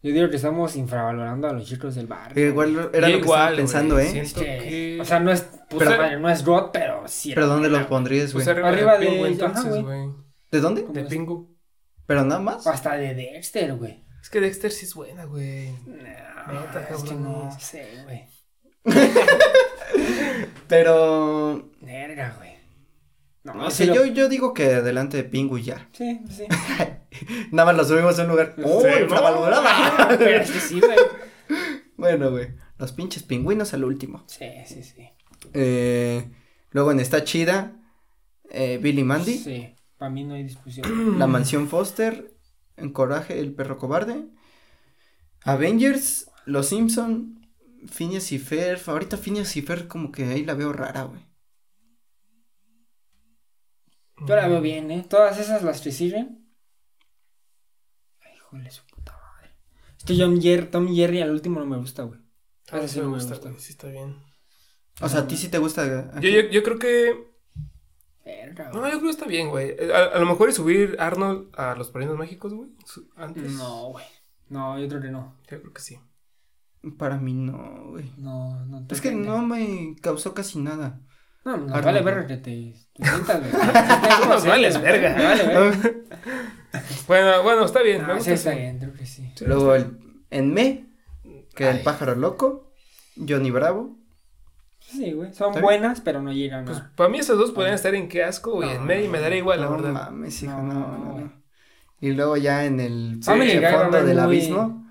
Yo digo que estamos infravalorando a los chicos del barrio. Que igual era lo que igual, estaba pensando, ¿eh? Es que, O sea, no es, puta Pero- madre, no es God, pero sí. ¿Pero dónde los pondrías, güey? Pues arriba, Arriba de de- Pingu, entonces, güey. ¿De dónde? ¿Cómo De es? Pingu. ¿Pero nada más? O hasta de Dexter, güey. Es que Dexter sí es buena, güey. No, Neta, es que no sé, güey. Pero... Verga, güey. No, No sé, lo- yo, yo digo que adelante de Pingu ya. Sí, sí. Nada más lo subimos a un lugar. ¡Oh, Sí, infravalorada! Pero es que sí, güey. Bueno, güey. Los pinches pingüinos al último. Sí, sí, sí. Eh, luego en Está Chida, eh, Billy Mandy, Sí, para mí no hay discusión. La Mansión Foster, En Coraje, El Perro Cobarde, Avengers, Los Simpson, Phineas y Fer. Ahorita Phineas y Fer como que ahí la veo rara, güey. Yo la veo bien, ¿eh? Todas esas las que. Ay, híjole, su puta madre. Este Tom Jerry, Tom Jerry al último no me gusta, güey. A Ese sí me gusta, güey. Sí está bien. O sea, ¿a ti sí te gusta? Yo, yo, yo creo que. Verga, No, yo creo que está bien, güey. A, a lo mejor es subir Arnold a los Padrinos Mágicos, güey. Antes. No, güey. No, yo creo que no. Yo creo que sí. Para mí no, güey. No, no. te Es que no me causó casi nada. No, no, Arnold, vale verga que te, te sientas, güey. No nos vales verga. Me Vale verga. Bueno, bueno, está bien. me No, gusta sí está bien, creo que sí. Luego el, en Me, que el pájaro loco, Johnny Bravo. Sí, güey. Son buenas, pero no llegan Pues a. para mí esas dos podrían estar en qué asco y No, en May me daría igual, la no verdad. mames, hijo, No, no, no, no, no. Y luego ya en el Family pinche Guy va a fondo haber del muy- abismo.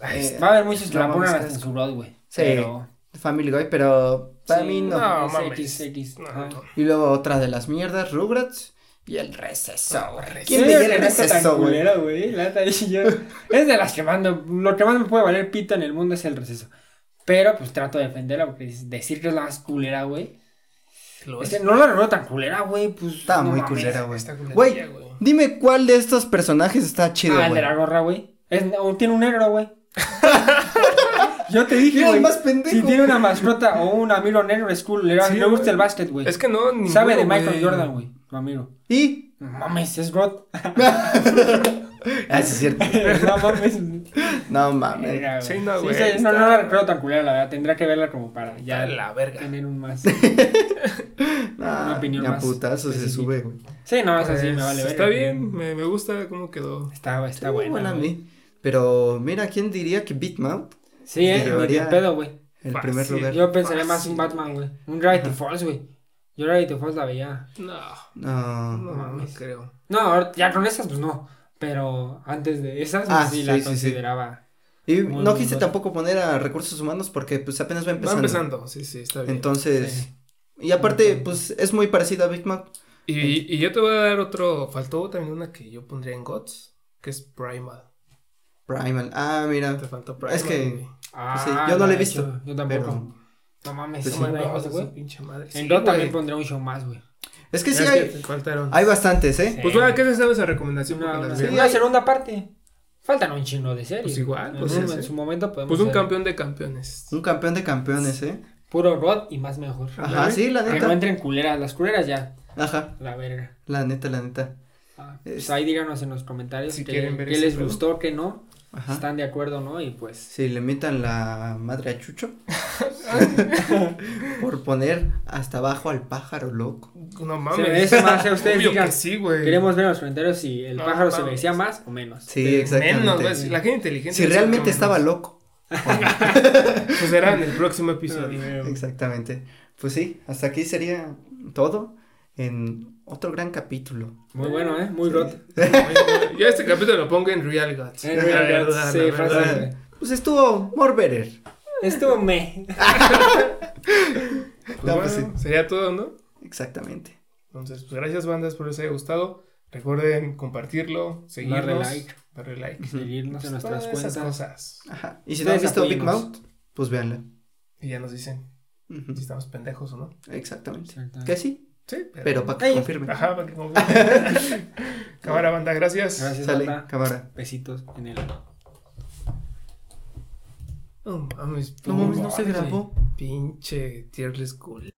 Ay, eh, Va a haber muchos que no la ponen hasta en su güey. Sí. Pero. Family Guy, pero para sí, mí no. No, es mames. X, X. No, no. Y luego otra de las mierdas, Rugrats y el receso, No, güey. Receso. ¿Quién Sí, veía el no receso, güey? culera, güey. La neta, yo- Es de las que me- Lo que más me puede valer pito en el mundo es el receso. Pero pues trato de defenderla porque decir que es la más culera, güey. No la recuerdo tan culera, güey. Pues. No muy mames. culera, güey. Está Güey, güey. dime cuál de estos personajes está chido, Ah, el de güey. la gorra, güey. Tiene un negro, güey. Yo te dije, güey. más pendejo. Si tiene una mascota o un amigo negro es cool. Le, Sí, le gusta güey. el básquet, güey. Es que no, ninguno, Sabe de Michael güey. Jordan, güey. Tu amigo. Y. Mames, es God. Ah, sí, es cierto. no mames. No mames. Verga, Sí, no, güey, sí, no, no la recuerdo tan culera, la verdad. Tendría que verla como para ya la verga. tener un más. Ah, Una opinión ni a más putazos se sube, güey. Sí, no, sí Pues, me vale verga. Está bien, me, me gusta cómo quedó. Está, está Sí, buena. buena a mí. Pero mira, ¿quién diría que Big Mouth? Sí, eh, ni pedo, güey. El Fácil. primer lugar. Yo pensaría más un Batman, güey. Un Gravity Falls, güey. Yo Gravity Falls la veía. No, No. no, no mames. creo. No, ahora- ya con esas, pues no. Pero antes de esas, Ah, pues, sí, sí, la sí, sí. consideraba. Y Muy, no quise tampoco poner a recursos humanos porque pues apenas va Va empezando. empezando, sí, sí, está bien. Entonces, Sí. y aparte, pues es muy parecido a Big Mouth. Y, y yo te voy a dar otro. Faltó también una que yo pondría en GOTS, que es Primal. Primal. Ah, mira. Te faltó Primal. Es que-. Ah, Sí, yo no la he visto, hecho, Yo tampoco. pero- No mames, Pues sí, no güey. su pinche madre. En Sí, también pondría un show más, güey. Es que sí hay, faltaron. hay bastantes, ¿eh? Sí. Pues bueno, ¿qué es esa recomendación? Una- las Sí, una segunda parte. Faltan un chingo de series. Pues igual, En pues en su momento podemos Pues un ver campeón de campeones. Un campeón de campeones, ¿eh? Puro Rod y más mejor. Ajá, sí, la Que no neta. entren culeras. Las culeras ya. Ajá, La verga. la neta, la neta. Ah, Es- pues ahí díganos en los comentarios Si qué, quieren ver qué les gustó, qué no. Ajá. Están de acuerdo, ¿no? Y pues. Si le mitan la madre a Chucho. por poner hasta abajo al pájaro loco. No Se mames. merece más, eh, ustedes Obvio digan. que sí, güey. Queremos ver en los comentarios si el No, pájaro se merecía más o menos. Sí, exactamente. Menos, güey. Si La gente inteligente. si realmente estaba menos. loco. Pues será en el próximo episodio. Exactamente. Pues sí, hasta aquí sería todo en otro gran capítulo. Muy bueno, ¿eh? Muy Rod. Yo este capítulo lo pongo en Real Guts. En La Real verdad, la sí, verdad. Pues estuvo more better. Estuvo me. Pues No, pues Sería todo, ¿no? Exactamente. Entonces, pues gracias, bandas, por les haya gustado. Recuerden compartirlo, seguirnos. Darle like. Darle like. Seguirnos en Pues, nuestras todas esas cuentas. cosas. Ajá. Y si no han visto Big. Mouth, pues véanla. Y ya nos dicen si estamos pendejos o no. Exactamente. Exacto. Que sí, Sí, pero para que Ey. confirme. Ajá, para que como... Cámara, banda, gracias. Gracias, Sale, banda. cámara. Besitos en el. No mames, No mames, no se grabó. Pinche tierless cool.